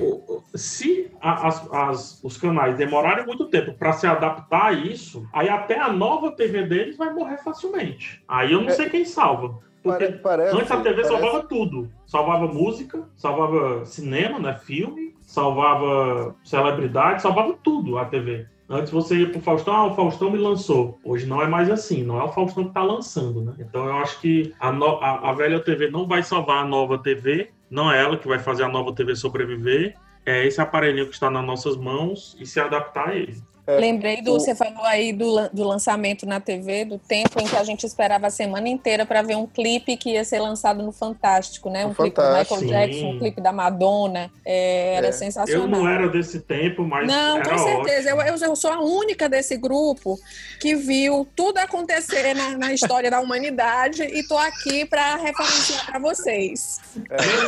se as- as- os canais demorarem muito tempo para se adaptar a isso, aí até a nova TV deles vai morrer facilmente. Aí eu não sei quem salva. Porque parece- antes a TV parece- salvava tudo. Salvava música, salvava cinema, né, filme, salvava celebridade, salvava tudo a TV. Antes você ia pro Faustão, ah, o Faustão me lançou. Hoje não é mais assim, não é o Faustão que tá lançando, né? Então eu acho que a, no- a- a velha TV não vai salvar a nova TV, não é ela que vai fazer a nova TV sobreviver, é esse aparelhinho que está nas nossas mãos e se adaptar a ele. Lembrei do. o- Você falou aí do, do lançamento na TV, do tempo em que a gente esperava a semana inteira para ver um clipe que ia ser lançado no Fantástico, né? Um No clipe do Fantástico. Michael Jackson, um clipe da Madonna. É, era Eu sensacional. não era desse tempo, mas Não, era com certeza. Eu, ótimo. eu, eu sou a única desse grupo que viu tudo acontecer na, na história da humanidade e tô aqui para referenciar para vocês.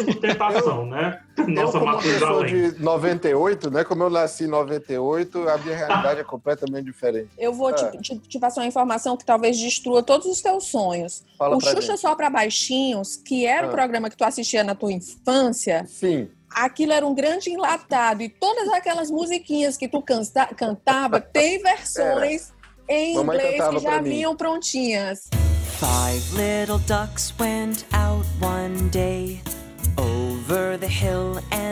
De tentação, né? Nossa, eu, como pessoa de 98, né? Como eu nasci em 98, a minha realidade é completamente diferente. Eu vou te, É. te- te passar uma informação que talvez destrua todos os teus sonhos. Fala o pra Xuxa gente. Só para Baixinhos, que era o Ah. programa que tu assistia na tua infância, Sim. aquilo era um grande enlatado. E todas aquelas musiquinhas que tu canta, cantava, tem versões em Mamãe inglês que já vinham prontinhas. Five little ducks went out one day and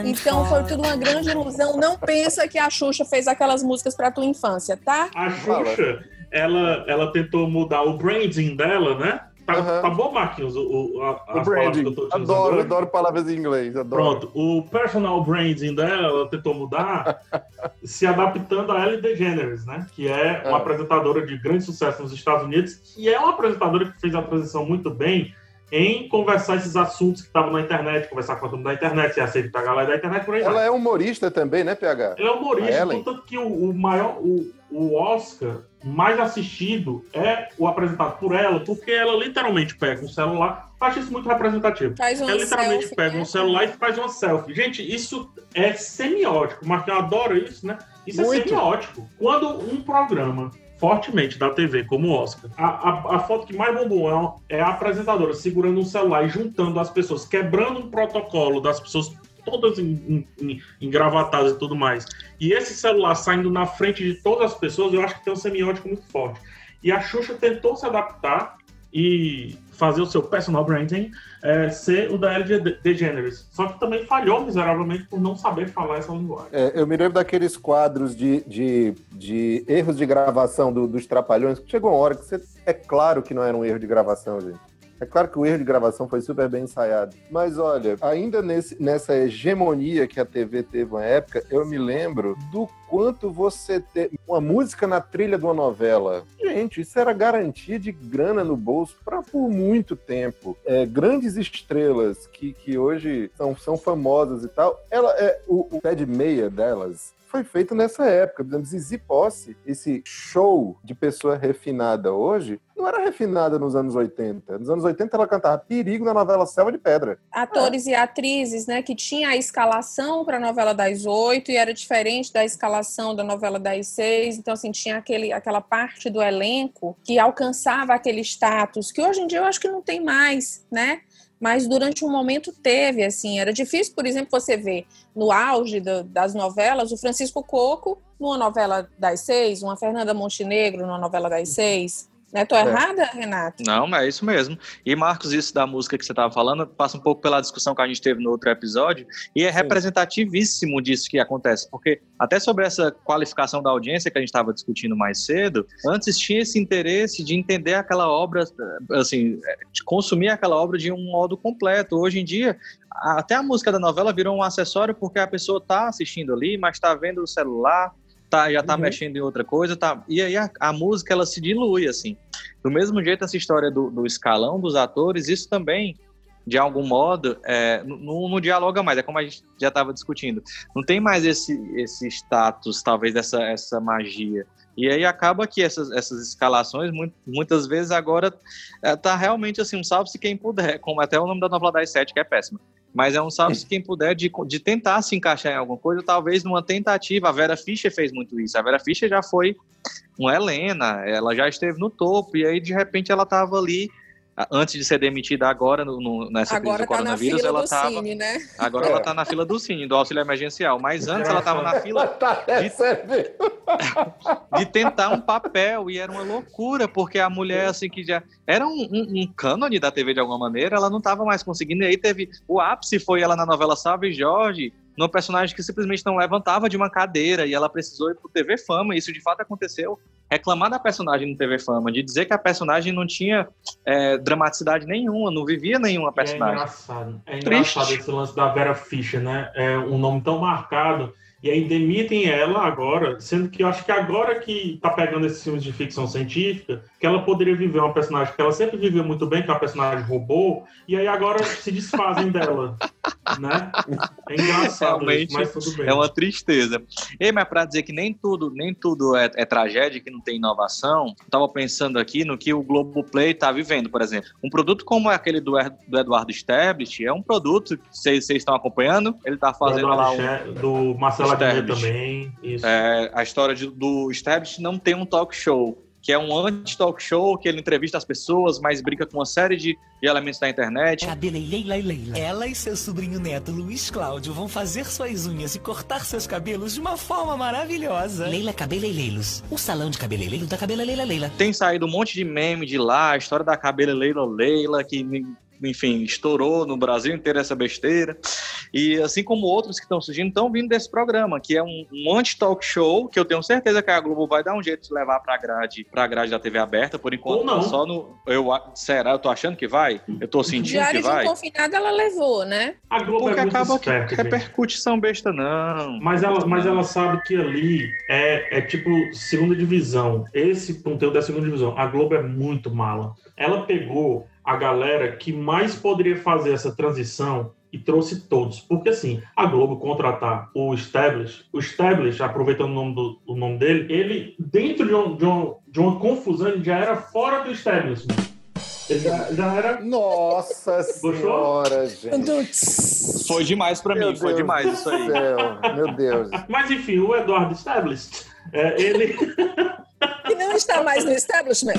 Então foi tudo uma grande ilusão. Não pensa que a Xuxa fez aquelas músicas pra tua infância, tá? A Xuxa, ela, ela tentou mudar o branding dela, né? Tá, tá bom, Marquinhos? O, o, a, O as palavras branding. que eu tô utilizando Adoro, hoje? adoro palavras em inglês. Adoro. Pronto, o personal branding dela, ela tentou mudar, se adaptando a Ellen DeGeneres, né? Que é uma Ah. apresentadora de grande sucesso nos Estados Unidos, que é uma apresentadora que fez a transição muito bem em conversar esses assuntos que estavam na internet, conversar com a turma da internet, se aceita a galera da internet, por aí vai. Ela é humorista também, né, PH? Ele é humorista, tanto que o, o maior, o, o Oscar mais assistido é o apresentado por ela, porque ela literalmente pega um celular, acho isso muito representativo. Faz ela literalmente selfie, pega né? um celular e faz uma selfie. Gente, isso é semiótico. O Marquinhos adora isso, né? Isso Muito. é semiótico. Quando um programa fortemente da TV, como Oscar, a, a, a foto que mais bombou é é a apresentadora segurando um celular e juntando as pessoas, quebrando um protocolo das pessoas todas engravatadas e tudo mais. E esse celular saindo na frente de todas as pessoas, eu acho que tem um semiótico muito forte. E a Xuxa tentou se adaptar e fazer o seu personal branding é, ser o da Ellen DeGeneres. Só que também falhou miseravelmente por não saber falar essa linguagem. É, eu me lembro daqueles quadros de, de, de erros de gravação do- dos Trapalhões. que Chegou uma hora que você, é claro que não era um erro de gravação, gente. É claro que o erro de gravação foi super bem ensaiado. Mas olha, ainda nesse, nessa hegemonia que a TV teve uma época, eu me lembro do quanto você ter uma música na trilha de uma novela. Isso era garantia de grana no bolso para por muito tempo. É, grandes estrelas que, que hoje são, são famosas e tal, ela é o, o de meia delas foi feito nessa época. Por Zizi Posse, esse show de pessoa refinada hoje, não era refinada nos anos 80. Nos anos 80 ela cantava Perigo na novela Selva de Pedra. atores e atrizes, né, que tinha a escalação para a novela das oito e era diferente da escalação da novela das seis. Então, assim, tinha aquele, aquela parte do elenco que alcançava aquele status que hoje em dia eu acho que não tem mais, né? Mas durante um momento teve, assim, era difícil, por exemplo, você ver no auge do- das novelas o Francisco Coco numa novela das seis, uma Fernanda Montenegro numa novela das seis. Né? Tô É. errada, Renato? Não, é isso mesmo. E, Marcos, isso da música que você estava falando passa um pouco pela discussão que a gente teve no outro episódio, e é representativíssimo disso que acontece, porque até sobre essa qualificação da audiência que a gente estava discutindo mais cedo, antes tinha esse interesse de entender aquela obra, assim, de consumir aquela obra de um modo completo. Hoje em dia, até a música da novela virou um acessório porque a pessoa está assistindo ali, mas está vendo o celular, tá, já tá Uhum. mexendo em outra coisa, tá, e aí a, a música ela se dilui, assim. Do mesmo jeito, essa história do, do escalão dos atores, isso também, de algum modo, é, não, não dialoga mais, é como a gente já estava discutindo. Não tem mais esse, esse status, talvez, dessa essa magia. E aí acaba que essas, essas escalações, mu- muitas vezes agora, é, tá realmente assim, um salve-se quem puder, como até o nome da novela das sete, que é péssima. Mas é um salve-se quem puder de, de tentar se encaixar em alguma coisa, talvez numa tentativa. A Vera Fischer fez muito isso. A Vera Fischer já foi uma Helena, ela já esteve no topo, e aí de repente ela estava ali, antes de ser demitida agora no, no- nessa Agora crise do tá na coronavírus, fila ela do estava. Cine, né? Agora É. ela está na fila do Cine, do auxílio emergencial. Mas antes ela estava na fila Tá recebendo. de tentar um papel, e era uma loucura, porque a mulher, assim, que já era um, um, um cânone da TV de alguma maneira, ela não estava mais conseguindo. E aí teve. O ápice foi ela na novela Salve Jorge, numa personagem que simplesmente não levantava de uma cadeira, e ela precisou ir pro TV Fama, e isso de fato aconteceu. Reclamar da personagem no TV Fama, de dizer que a personagem não tinha é, dramaticidade nenhuma, não vivia nenhuma É personagem. engraçado. É Triste. engraçado esse lance da Vera Fischer, né? É um nome tão marcado E aí demitem ela agora, sendo que eu acho que agora que tá pegando esses filmes de ficção científica, que ela poderia viver uma personagem que ela sempre viveu muito bem, que é uma personagem robô, e aí agora se desfazem dela, né? É engraçado Realmente isso, mas tudo bem. é uma tristeza. Ei, mas para dizer que nem tudo, nem tudo é, é tragédia, que não tem inovação, eu tava pensando aqui no que o Globoplay tá vivendo, por exemplo. Um produto como aquele do, do Eduardo Stablish é um produto que vocês estão acompanhando, ele tá fazendo Do lá um... do Marcelo Stablish. também. É, a história de- do Stablish não tem um talk show, que é um anti-talk show, que ele entrevista as pessoas, mas brinca com uma série de, de elementos da internet. Cadê Leila e Leila? Ela e seu sobrinho neto Luiz Cláudio vão fazer suas unhas e cortar seus cabelos de uma forma maravilhosa. Leila Cabelo e Leilos. O salão de cabeleireiro da Cabela Leila Leila. Tem saído um monte de meme de lá, a história da cabelo Leila Leila, que, enfim, estourou no Brasil inteiro essa besteira. E assim como outros que estão surgindo, estão vindo desse programa, que é um, um anti-talk show, que eu tenho certeza que a Globo vai dar um jeito de levar pra grade, pra grade da TV aberta, por enquanto Ou não. tá só no. Eu, será? Eu tô achando que vai? Eu tô sentindo Diário que de um vai? confinado ela levou, né? A Globo Porque é muito acaba esperta, que gente. repercute são besta, não. Mas ela, mas ela sabe que ali é, é tipo segunda divisão. Esse conteúdo é segunda divisão. A Globo é muito mala. Ela pegou a galera que mais poderia fazer essa transição e trouxe todos. Porque assim, a Globo contratar o Stablish, o Stablish, aproveitando o nome, do, o nome dele, ele, dentro de, um- de um- de uma confusão, ele já era fora do establishment. Ele já, já era. Nossa senhora, gente. Foi demais pra Meu mim, foi Deus demais do isso aí. céu, Meu Deus. Mas enfim, o Eduardo Established, é, ele. E não está mais no establishment.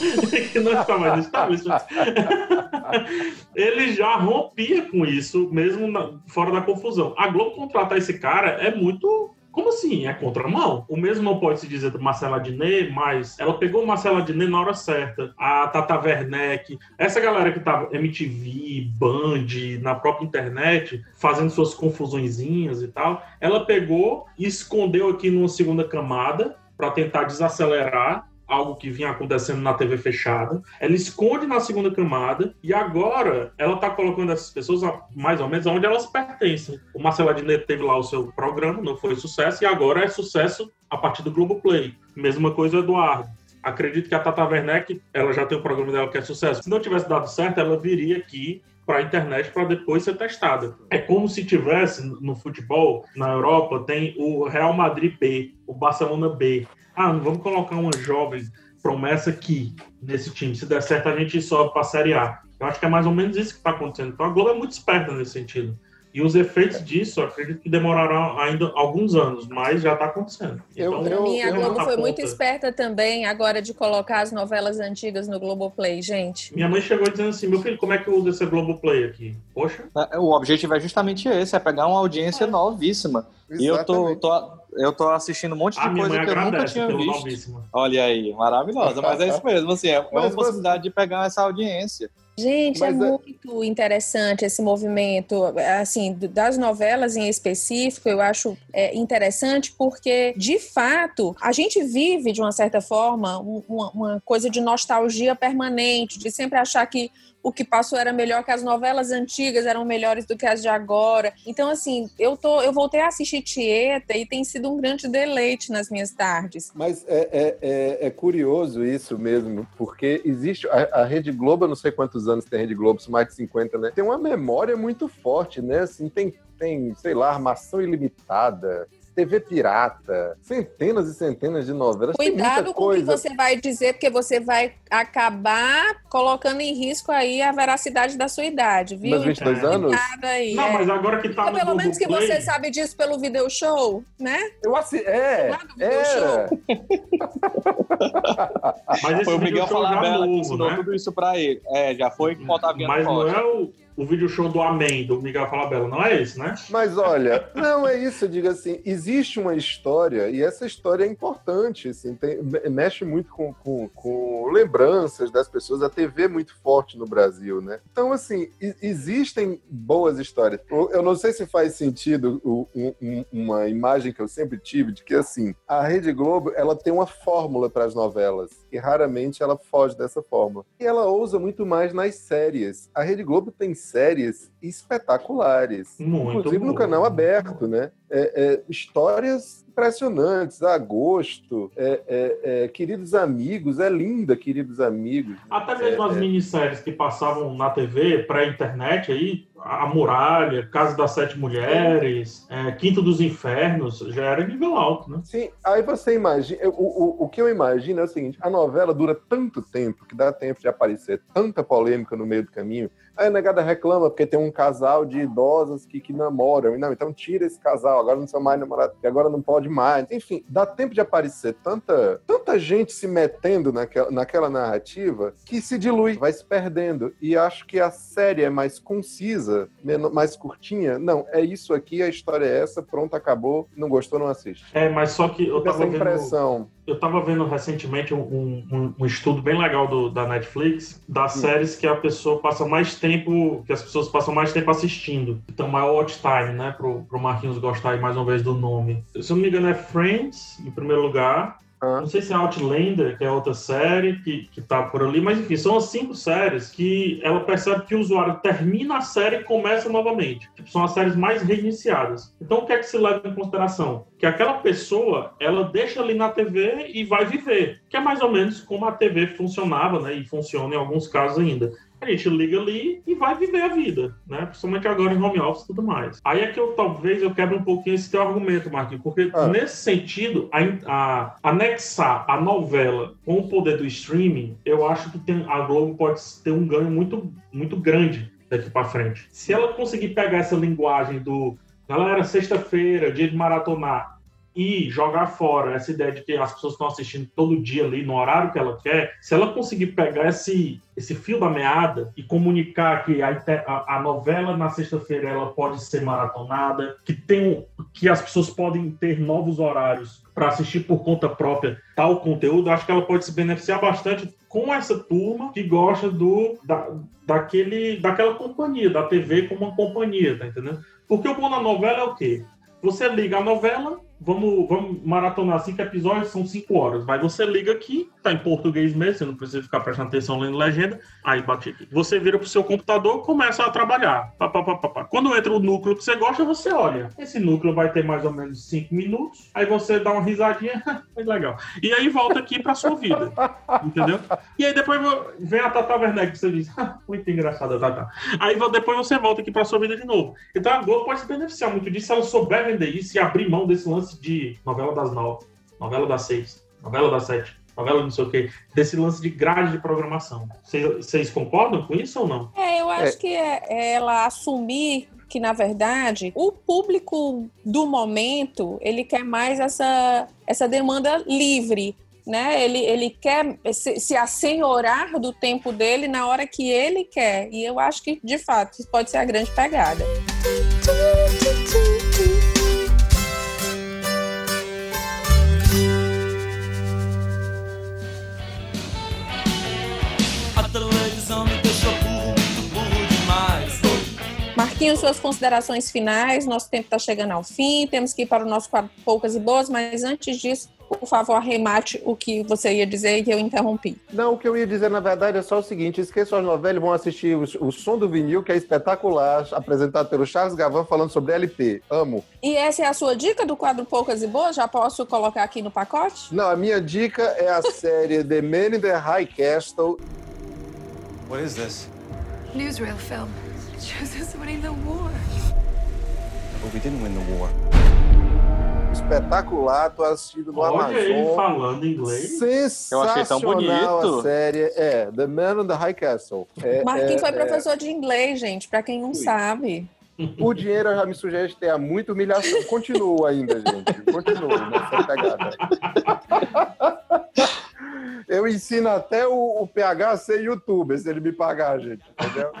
que não está mais no establishment. ele já rompia com isso, mesmo na- fora da confusão. A Globo contratar esse cara é muito. Como assim? É contramão? O mesmo não pode se dizer do Marcela Adnet, mas ela pegou o Marcela Adnet na hora certa. A Tata Werneck, essa galera que tava MTV, Band, na própria internet, fazendo suas confusõezinhas e tal, ela pegou e escondeu aqui numa segunda camada para tentar desacelerar algo que vinha acontecendo na TV fechada. Ela esconde na segunda camada e agora ela está colocando essas pessoas mais ou menos onde elas pertencem. O Marcelo Adnet teve lá o seu programa, não foi sucesso, e agora é sucesso a partir do Globoplay. Mesma coisa Eduardo. Acredito que a Tata Werneck, ela já tem um programa dela que é sucesso. Se não tivesse dado certo, ela viria aqui para a internet para depois ser testada. É como se tivesse no futebol, na Europa, tem o Real Madrid B, o Barcelona B. Ah, vamos colocar uma jovem promessa aqui nesse time. Se der certo, a gente sobe para a Série A. Eu acho que é mais ou menos isso que está acontecendo. Então a Globo é muito esperta nesse sentido. E os efeitos disso, eu acredito que demorarão ainda alguns anos, mas já está acontecendo. Então, Pra mim, a eu- Globo foi muito esperta também agora de colocar as novelas antigas no Globoplay, gente. Minha mãe chegou dizendo assim: meu filho, como é que eu uso esse Globoplay aqui? Poxa. É, O objetivo é justamente esse, é pegar uma audiência novíssima. E eu tô, tô, eu tô assistindo um monte de A minha coisa mãe que eu nunca tinha visto. novíssimo. Olha aí, maravilhosa. Mas é isso mesmo, assim, é, é uma você- possibilidade de pegar essa audiência. Gente, é Mas é- muito interessante esse movimento, assim, das novelas em específico, eu acho é, interessante porque, de fato, a gente vive, de uma certa forma, um- uma, uma coisa de nostalgia permanente, de sempre achar que o que passou era melhor que as novelas antigas eram melhores do que as de agora. Então, assim, eu tô, eu voltei a assistir Tieta e tem sido um grande deleite nas minhas tardes. Mas é, é, é, é curioso isso mesmo, porque existe. A, a Rede Globo, eu não sei quantos anos tem a Rede Globo, mais de 50, né? Tem uma memória muito forte, né? Assim, tem, tem sei lá, armação ilimitada. TV pirata, centenas e centenas de novelas. Cuidado com o que você vai dizer, porque você vai acabar colocando em risco aí a veracidade da sua idade, viu? Meus 22 Então, anos? Aí, Não, é. mas agora que tá Então, pelo menos que Globoplay- você sabe disso pelo video show, né? Eu assi... É, era. Mas esse foi o Miguel que novo, ensinou né? tudo isso pra ele. É, já foi o Otaviano Mas não é o, o vídeo show do Amém, do Miguel Falabella, não é esse, né? Mas olha, não é isso, eu digo assim, existe uma história, e essa história é importante, assim, tem- me- mexe muito com, com, com lembranças das pessoas, a TV é muito forte no Brasil, né? Então, assim, existem boas histórias. Eu não sei se faz sentido um- um- uma imagem que eu sempre tive, de que, assim, a Rede Globo, ela tem uma fórmula para as novelas, e raramente ela foge dessa fórmula. E ela ousa muito mais nas séries. A Rede Globo tem séries espetaculares. Muito Inclusive no canal aberto, né? É, é, histórias impressionantes. Agosto, é, é, é, Queridos Amigos, é linda, Queridos Amigos. Até mesmo É, as minisséries que passavam na TV, pré-internet, aí, A Muralha, Casa das Sete Mulheres, é, Quinto dos Infernos, já era nível alto, né? Sim, aí você imagina. O, o, o que eu imagino é o seguinte: a novela dura tanto tempo que dá tempo de aparecer tanta polêmica no meio do caminho. Aí a negada reclama porque tem um casal de idosas que, que namoram. Não, então tira esse casal, agora não são mais namorados, e agora não pode mais. Enfim, dá tempo de aparecer tanta, tanta gente se metendo naquela, naquela narrativa que se dilui, vai se perdendo. E acho que a série é mais concisa, men- mais curtinha. Não, é isso aqui, a história é essa, pronto, acabou. Não gostou, não assiste. É, mas só que eu Fica tava essa vendo. impressão. Eu tava vendo recentemente um, um- um estudo bem legal do- da Netflix das Hum. séries que a pessoa passa mais tempo, que as pessoas passam mais tempo assistindo. Então, maior watch time, né? Pro, pro Marquinhos gostar aí mais uma vez do nome. Se eu não me engano, é Friends, em primeiro lugar. Não sei se é Outlander, que é outra série que, que tá por ali, mas enfim, são as cinco séries que ela percebe que o usuário termina a série e começa novamente. Tipo, são as séries mais reiniciadas. Então, o que é que se leva em consideração? Que aquela pessoa, ela deixa ali na TV e vai viver. Que é mais ou menos como a TV funcionava, né? E funciona em alguns casos ainda. A gente liga ali e vai viver a vida, né? Principalmente agora em home office e tudo mais. Aí é que eu talvez eu quebre um pouquinho esse teu argumento, Marquinhos, porque nesse sentido, a, a- anexar a novela com o poder do streaming, eu acho que tem, a Globo pode ter um ganho muito, muito grande daqui para frente. Se ela conseguir pegar essa linguagem do galera, sexta-feira, dia de maratonar, e jogar fora essa ideia de que as pessoas estão assistindo todo dia ali no horário que ela quer, se ela conseguir pegar esse, esse fio da meada e comunicar que a, a- a novela na sexta-feira ela pode ser maratonada, que tem que as pessoas podem ter novos horários para assistir por conta própria tal conteúdo, acho que ela pode se beneficiar bastante com essa turma que gosta do da, daquele daquela companhia, da TV como uma companhia, tá entendendo? Porque o bom na novela é o quê? Você liga a novela, vamos, vamos maratonar cinco episódios, são cinco horas. Vai, você liga aqui, tá em português mesmo, você não precisa ficar prestando atenção lendo legenda. Aí bate aqui. Você vira pro seu computador, começa a trabalhar. Pá, pá, pá, pá, pá. Quando entra o núcleo que você gosta, você olha. Esse núcleo vai ter mais ou menos cinco minutos. Aí você dá uma risadinha, é legal. E aí volta aqui pra sua vida. Entendeu? E aí depois vem a Tata Werneck, que você diz, "Ah, muito engraçada, Tata. Aí depois você volta aqui pra sua vida de novo. Então a Globo pode se beneficiar muito disso se ela souber vender isso e abrir mão desse lance de novela das nove, novela das seis, novela das sete, novela não sei o quê, desse lance de grade de programação. Vocês concordam com isso ou não? É, eu acho que é, é ela assumir que, na verdade, o público do momento, ele quer mais essa, essa demanda livre, né? Ele, ele quer se, se assenhorar do tempo dele na hora que ele quer. E eu acho que, de fato, isso pode ser a grande pegada. Marquinhos, suas considerações finais. Nosso tempo está chegando ao fim. Temos que ir para o nosso quadro Poucas e Boas, mas antes disso, por favor, arremate o que você ia dizer e que eu interrompi. Não, o que eu ia dizer, na verdade, é só o seguinte: esqueçam as novelas e vão assistir o, o Som do Vinil, que é espetacular, apresentado pelo Charles Gavan falando sobre LP. Amo. E essa é a sua dica do quadro Poucas e Boas? Já posso colocar aqui no pacote? Não, a minha dica é a série The Man in the High Castle. What is this? Newsreel film. It shows us winning the war. But we didn't win the war. Espetacular, tô assistindo no Olha Amazon. ele falando inglês. Sensacional Eu achei tão bonito. a série. É, The Man in the High Castle. É, Marquinhos é, foi é. professor de inglês, gente, para quem não sabe. O dinheiro já me sugere ter muita humilhação. Continuo ainda, gente. Continuo nessa pegada. Eu ensino até o, o PH a ser youtuber, se ele me pagar, gente. Entendeu?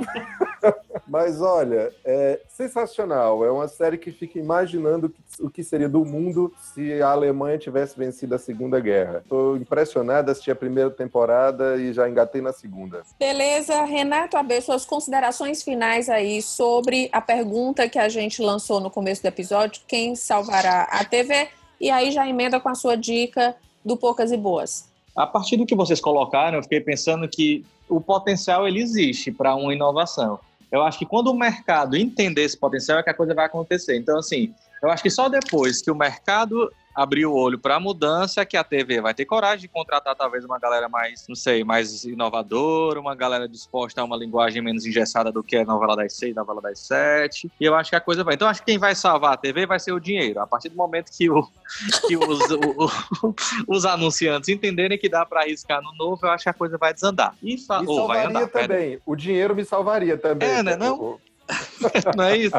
Mas olha, é sensacional. É uma série que fica imaginando o que- seria do mundo se a Alemanha tivesse vencido a Segunda Guerra. Estou impressionado, assisti a primeira temporada e já engatei na segunda. Beleza, Renato Abe, suas considerações finais aí sobre a pergunta que a gente lançou no começo do episódio: quem salvará a TV? E aí já emenda com a sua dica do Poucas e Boas. A partir do que vocês colocaram, eu fiquei pensando que o potencial ele existe para uma inovação. Eu acho que quando o mercado entender esse potencial é que a coisa vai acontecer. Então, assim, eu acho que só depois que o mercado abrir o olho para a mudança que a TV vai ter coragem de contratar talvez uma galera mais, não sei, mais inovadora, uma galera disposta a uma linguagem menos engessada do que a novela das seis, novela das sete. E eu acho que a coisa vai. Então, acho que quem vai salvar a TV vai ser o dinheiro. A partir do momento que, o, que os, o, o, os anunciantes entenderem que dá para arriscar no novo, eu acho que a coisa vai desandar. E fa... oh, vai andar, também. Pera. O dinheiro me salvaria também. É, né? Não? não é isso?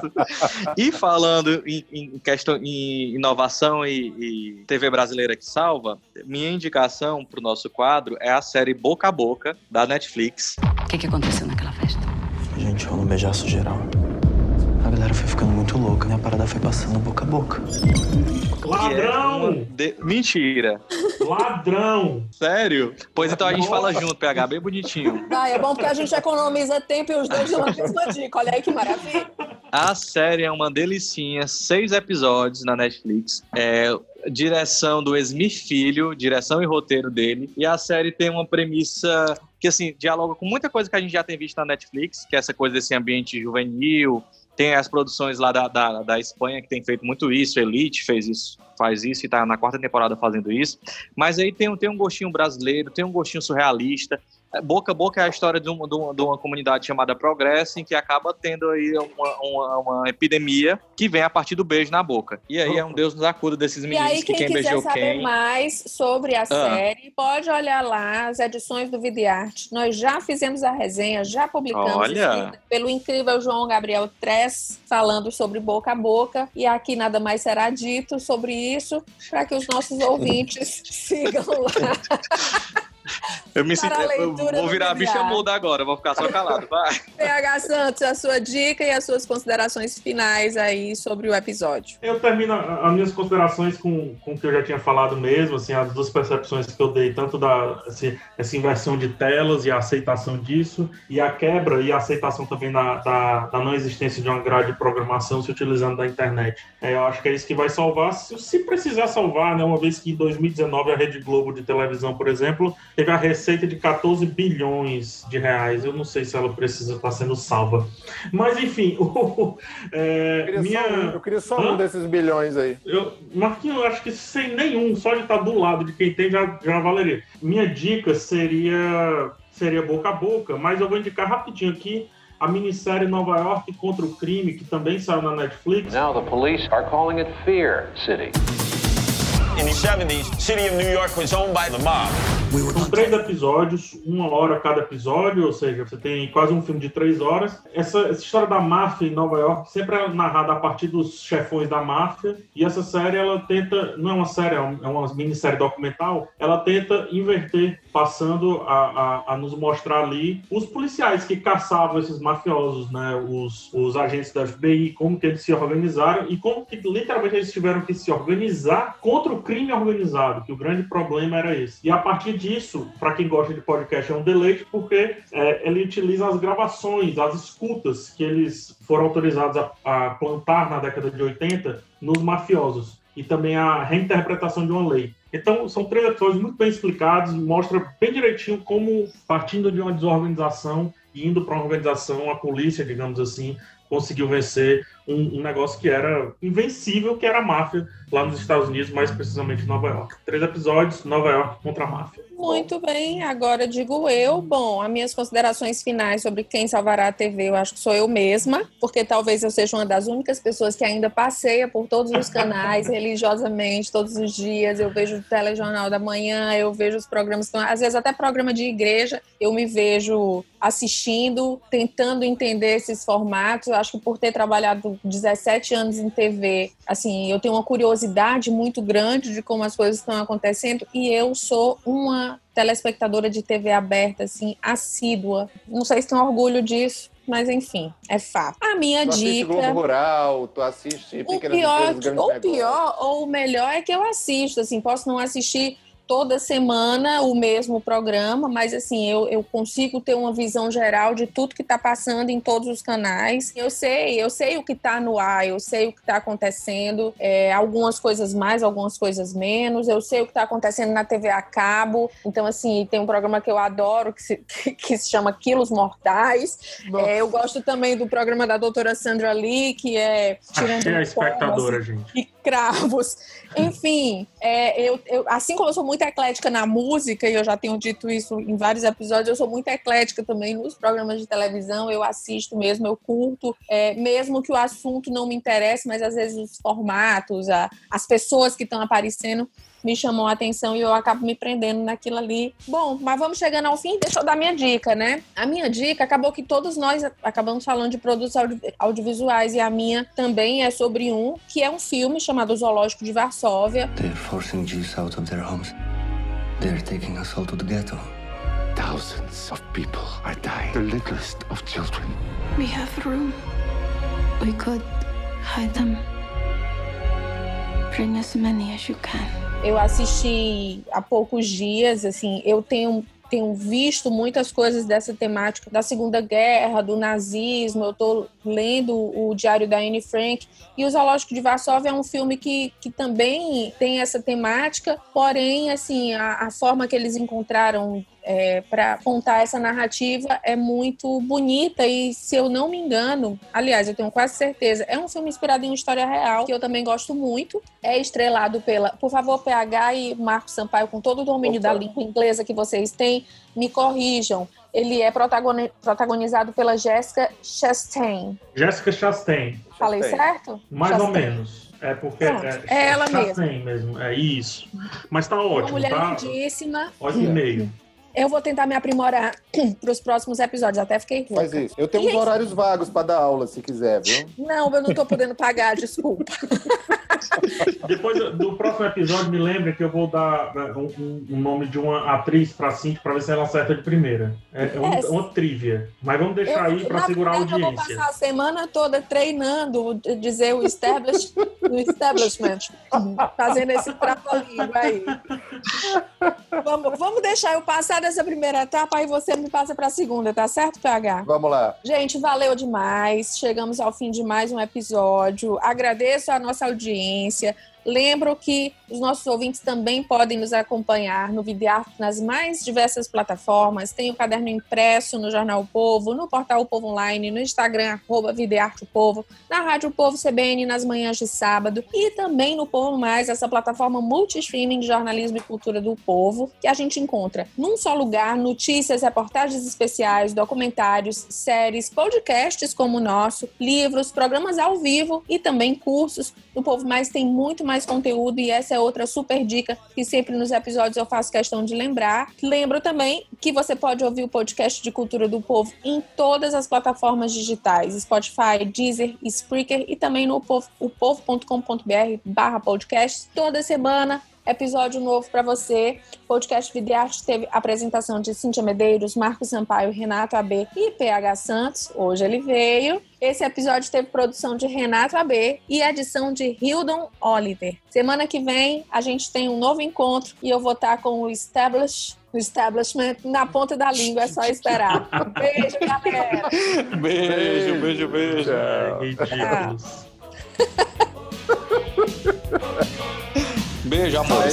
E falando em, em questão em inovação e, e, TV brasileira que salva, minha indicação para o nosso quadro é a série Boca a Boca da Netflix. O que, que aconteceu naquela festa? A gente rolou um beijaço geral. A galera foi ficando muito louca e a parada foi passando boca a boca. Ladrão! É de... Mentira! Ladrão! Sério? Pois então a gente fala junto, PH, bem bonitinho. Ah, é bom porque a gente economiza tempo e os dois de uma mesma dica. Olha aí que maravilha. A série é uma delicinha, seis episódios na Netflix. É direção do Esmi Filho, direção e roteiro dele. E a série tem uma premissa que, assim, dialoga com muita coisa que a gente já tem visto na Netflix, que é essa coisa desse ambiente juvenil, tem as produções lá da, da, da, Espanha que tem feito muito isso, Elite fez isso, faz isso e tá na quarta temporada fazendo isso. Mas aí tem, tem um gostinho brasileiro, tem um gostinho surrealista. Boca a Boca é a história de uma, de uma, de uma comunidade chamada Progresso, em que acaba tendo aí uma, uma, uma, epidemia que vem a partir do beijo na boca. E aí é um Deus nos acuda desses meninos e aí, que quem, quem quiser beijou saber quem. mais sobre a Ah. série, pode olhar lá as edições do Videarte. Nós já fizemos a resenha, já publicamos Olha. escrita pelo incrível João Gabriel Tress, falando sobre boca a boca. E aqui nada mais será dito sobre isso, para que os nossos ouvintes sigam lá. Eu me Eu leitura vou virar a bicha muda agora, vou ficar só calado. Vai. PH Santos, a sua dica e as suas considerações finais aí sobre o episódio. Eu termino as minhas considerações com, com o que eu já tinha falado mesmo, assim, as duas percepções que eu dei, tanto da assim, essa inversão de telas e a aceitação disso, e a quebra e a aceitação também da, da, da não existência de uma grade de programação se utilizando da internet. É, eu acho que é isso que vai salvar, se, se precisar salvar, né? Uma vez que em 2019 a Rede Globo de televisão, por exemplo, teve a receita de 14 bilhões de reais. Eu não sei se ela precisa estar sendo salva. Mas, enfim, o- é, Eu queria, minha... só, um, eu queria só Hã? um desses bilhões aí. Eu, Marquinhos, eu acho que sem nenhum, só de estar do lado de quem tem já, já valeria. Minha dica seria, seria boca a boca, mas eu vou indicar rapidinho aqui a minissérie Nova York contra o crime, que também saiu na Netflix. Now the police are calling it Fear City. In the 70s, city of New York was owned by the mob. São três episódios, uma hora cada episódio, ou seja, você tem quase um filme de três horas. Essa, essa história da máfia em Nova York sempre é narrada a partir dos chefões da máfia. E essa série, ela tenta, não é uma série, é é uma minissérie documental, ela tenta inverter, passando a, a, a nos mostrar ali os policiais que caçavam esses mafiosos, né? Os, os agentes da FBI, como que eles se organizaram e como que literalmente eles tiveram que se organizar contra o crime organizado, que o grande problema era esse. E a partir disso, para quem gosta de podcast, é um deleite, porque é, ele utiliza as gravações, as escutas que eles foram autorizados a, a plantar na década de 80 nos mafiosos. E também a reinterpretação de uma lei. Então, são três episódios muito bem explicados, mostra bem direitinho como, partindo de uma desorganização e indo para uma organização, a polícia, digamos assim, conseguiu vencer um, um negócio que era invencível, que era a máfia lá nos Estados Unidos, mais precisamente em Nova York. Três episódios, Nova York contra a máfia. Muito bem, agora digo eu. Bom, as minhas considerações finais sobre quem salvará a TV, eu acho que sou eu mesma, porque talvez eu seja uma das únicas pessoas que ainda passeia por todos os canais religiosamente, todos os dias. Eu vejo o telejornal da manhã, eu vejo os programas, às vezes até programa de igreja, eu me vejo assistindo, tentando entender esses formatos. Eu acho que por ter trabalhado 17 anos em TV, assim, eu tenho uma curiosidade muito grande de como as coisas estão acontecendo e eu sou uma telespectadora de TV aberta, assim, assídua. Não sei se tenho orgulho disso, mas enfim, é fato. A minha Tu dica. Globo Rural, tu assiste O pior, Empresas, ou Negócios. pior, ou o melhor é que eu assisto, assim, posso não assistir toda semana o mesmo programa, mas assim, eu, eu consigo ter uma visão geral de tudo que está passando em todos os canais. Eu sei, eu sei o que está no ar, eu sei o que está acontecendo, é, algumas coisas mais, algumas coisas menos, eu sei o que está acontecendo na TV a cabo. Então, assim, tem um programa que eu adoro que se, que, que se chama Quilos Mortais. É, eu gosto também do programa da doutora Sandra Lee, que é Tirando Achei a espectadora, gente. E cravos. Enfim, é, eu, eu, assim como eu sou muito eclética na música, e eu já tenho dito isso em vários episódios, eu sou muito eclética também nos programas de televisão, eu assisto mesmo, eu curto, é, mesmo que o assunto não me interesse, mas às vezes os formatos, a, as pessoas que estão aparecendo me chamou a atenção e eu acabo me prendendo naquilo ali. Bom, mas vamos chegando ao fim, deixa eu dar minha dica, né? A minha dica acabou que todos nós acabamos falando de produtos audio audiovisuais e a minha também é sobre um, que é um filme chamado Zoológico de Varsóvia. They're forcing Jews out of their homes. They're taking us all to the ghetto. Thousands of people are dying. The littlest of children. We have room. We could hide them. Bring as many as you can. Eu assisti há poucos dias, assim, eu tenho tenho visto muitas coisas dessa temática da Segunda Guerra, do nazismo. Eu estou lendo o Diário da Anne Frank. E O Zoológico de Varsóvia é um filme que, que também tem essa temática, porém, assim, a, a forma que eles encontraram é, para contar essa narrativa é muito bonita e, se eu não me engano, aliás, eu tenho quase certeza, é um filme inspirado em uma história real que eu também gosto muito. É estrelado pela, por favor, PH e Marcos Sampaio, com todo o domínio Opa. da língua inglesa que vocês têm, me corrijam. Ele é protagonizado pela Jessica Chastain. Jessica Chastain. Falei certo? Mais Chastain. ou menos. É porque Pronto, é, é ela Chastain mesmo. É isso. Mas tá ótimo, Uma mulher tá? lindíssima. Olha e meio. Eu vou tentar me aprimorar para os próximos episódios. Até fiquei rouca. Faz isso. Eu tenho uns horários vagos para dar aula, se quiser, viu? Não, eu não estou podendo pagar, desculpa. Depois do próximo episódio, me lembra que eu vou dar né, um, um nome de uma atriz pra Cintia pra ver se ela acerta de primeira. É, é uma, É, uma trivia. Mas vamos deixar aí pra na segurar a verdade, Eu vou audiência. passar a semana toda treinando, dizer o, establish, o establishment, fazendo esse trava-língua aí. Vamos, vamos deixar eu passar dessa primeira etapa, aí você me passa para a segunda, tá certo, PH? Vamos lá. Gente, valeu demais. Chegamos ao fim de mais um episódio. Agradeço a nossa audiência. Lembro que os nossos ouvintes também podem nos acompanhar no Videarte nas mais diversas plataformas. Tem o caderno impresso no Jornal o Povo, no Portal o Povo Online, no Instagram, arroba Videarte o Povo, na Rádio o Povo CBN nas manhãs de sábado e também no Povo Mais, essa plataforma multi-streaming de jornalismo e cultura do povo, que a gente encontra num só lugar notícias, reportagens especiais, documentários, séries, podcasts como o nosso, livros, programas ao vivo e também cursos. No Povo Mais tem muito mais conteúdo e essa é outra super dica que sempre nos episódios eu faço questão de lembrar. Lembro também que você pode ouvir o podcast de Cultura do Povo em todas as plataformas digitais, Spotify, Deezer, Spreaker e também no povo, opovo.com.br barra podcast. Toda semana episódio novo para você. Podcast Videarte teve apresentação de Cíntia Medeiros, Marcos Sampaio, Renato AB e PH Santos. Hoje ele veio. Esse episódio teve produção de Renato AB e edição de Hildon Oliver. Semana que vem a gente tem um novo encontro e eu vou estar com o Establish, o Establishment na ponta da língua, é só esperar. Beijo, galera! Beijo, beijo, beijo. Ridículos. Beijo, amor.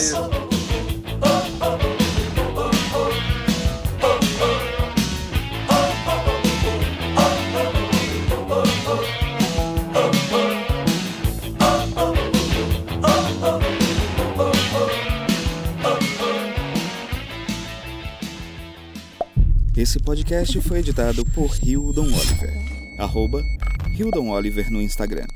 Esse podcast foi editado por Hildon Oliver. Arroba Hildon Oliver no Instagram.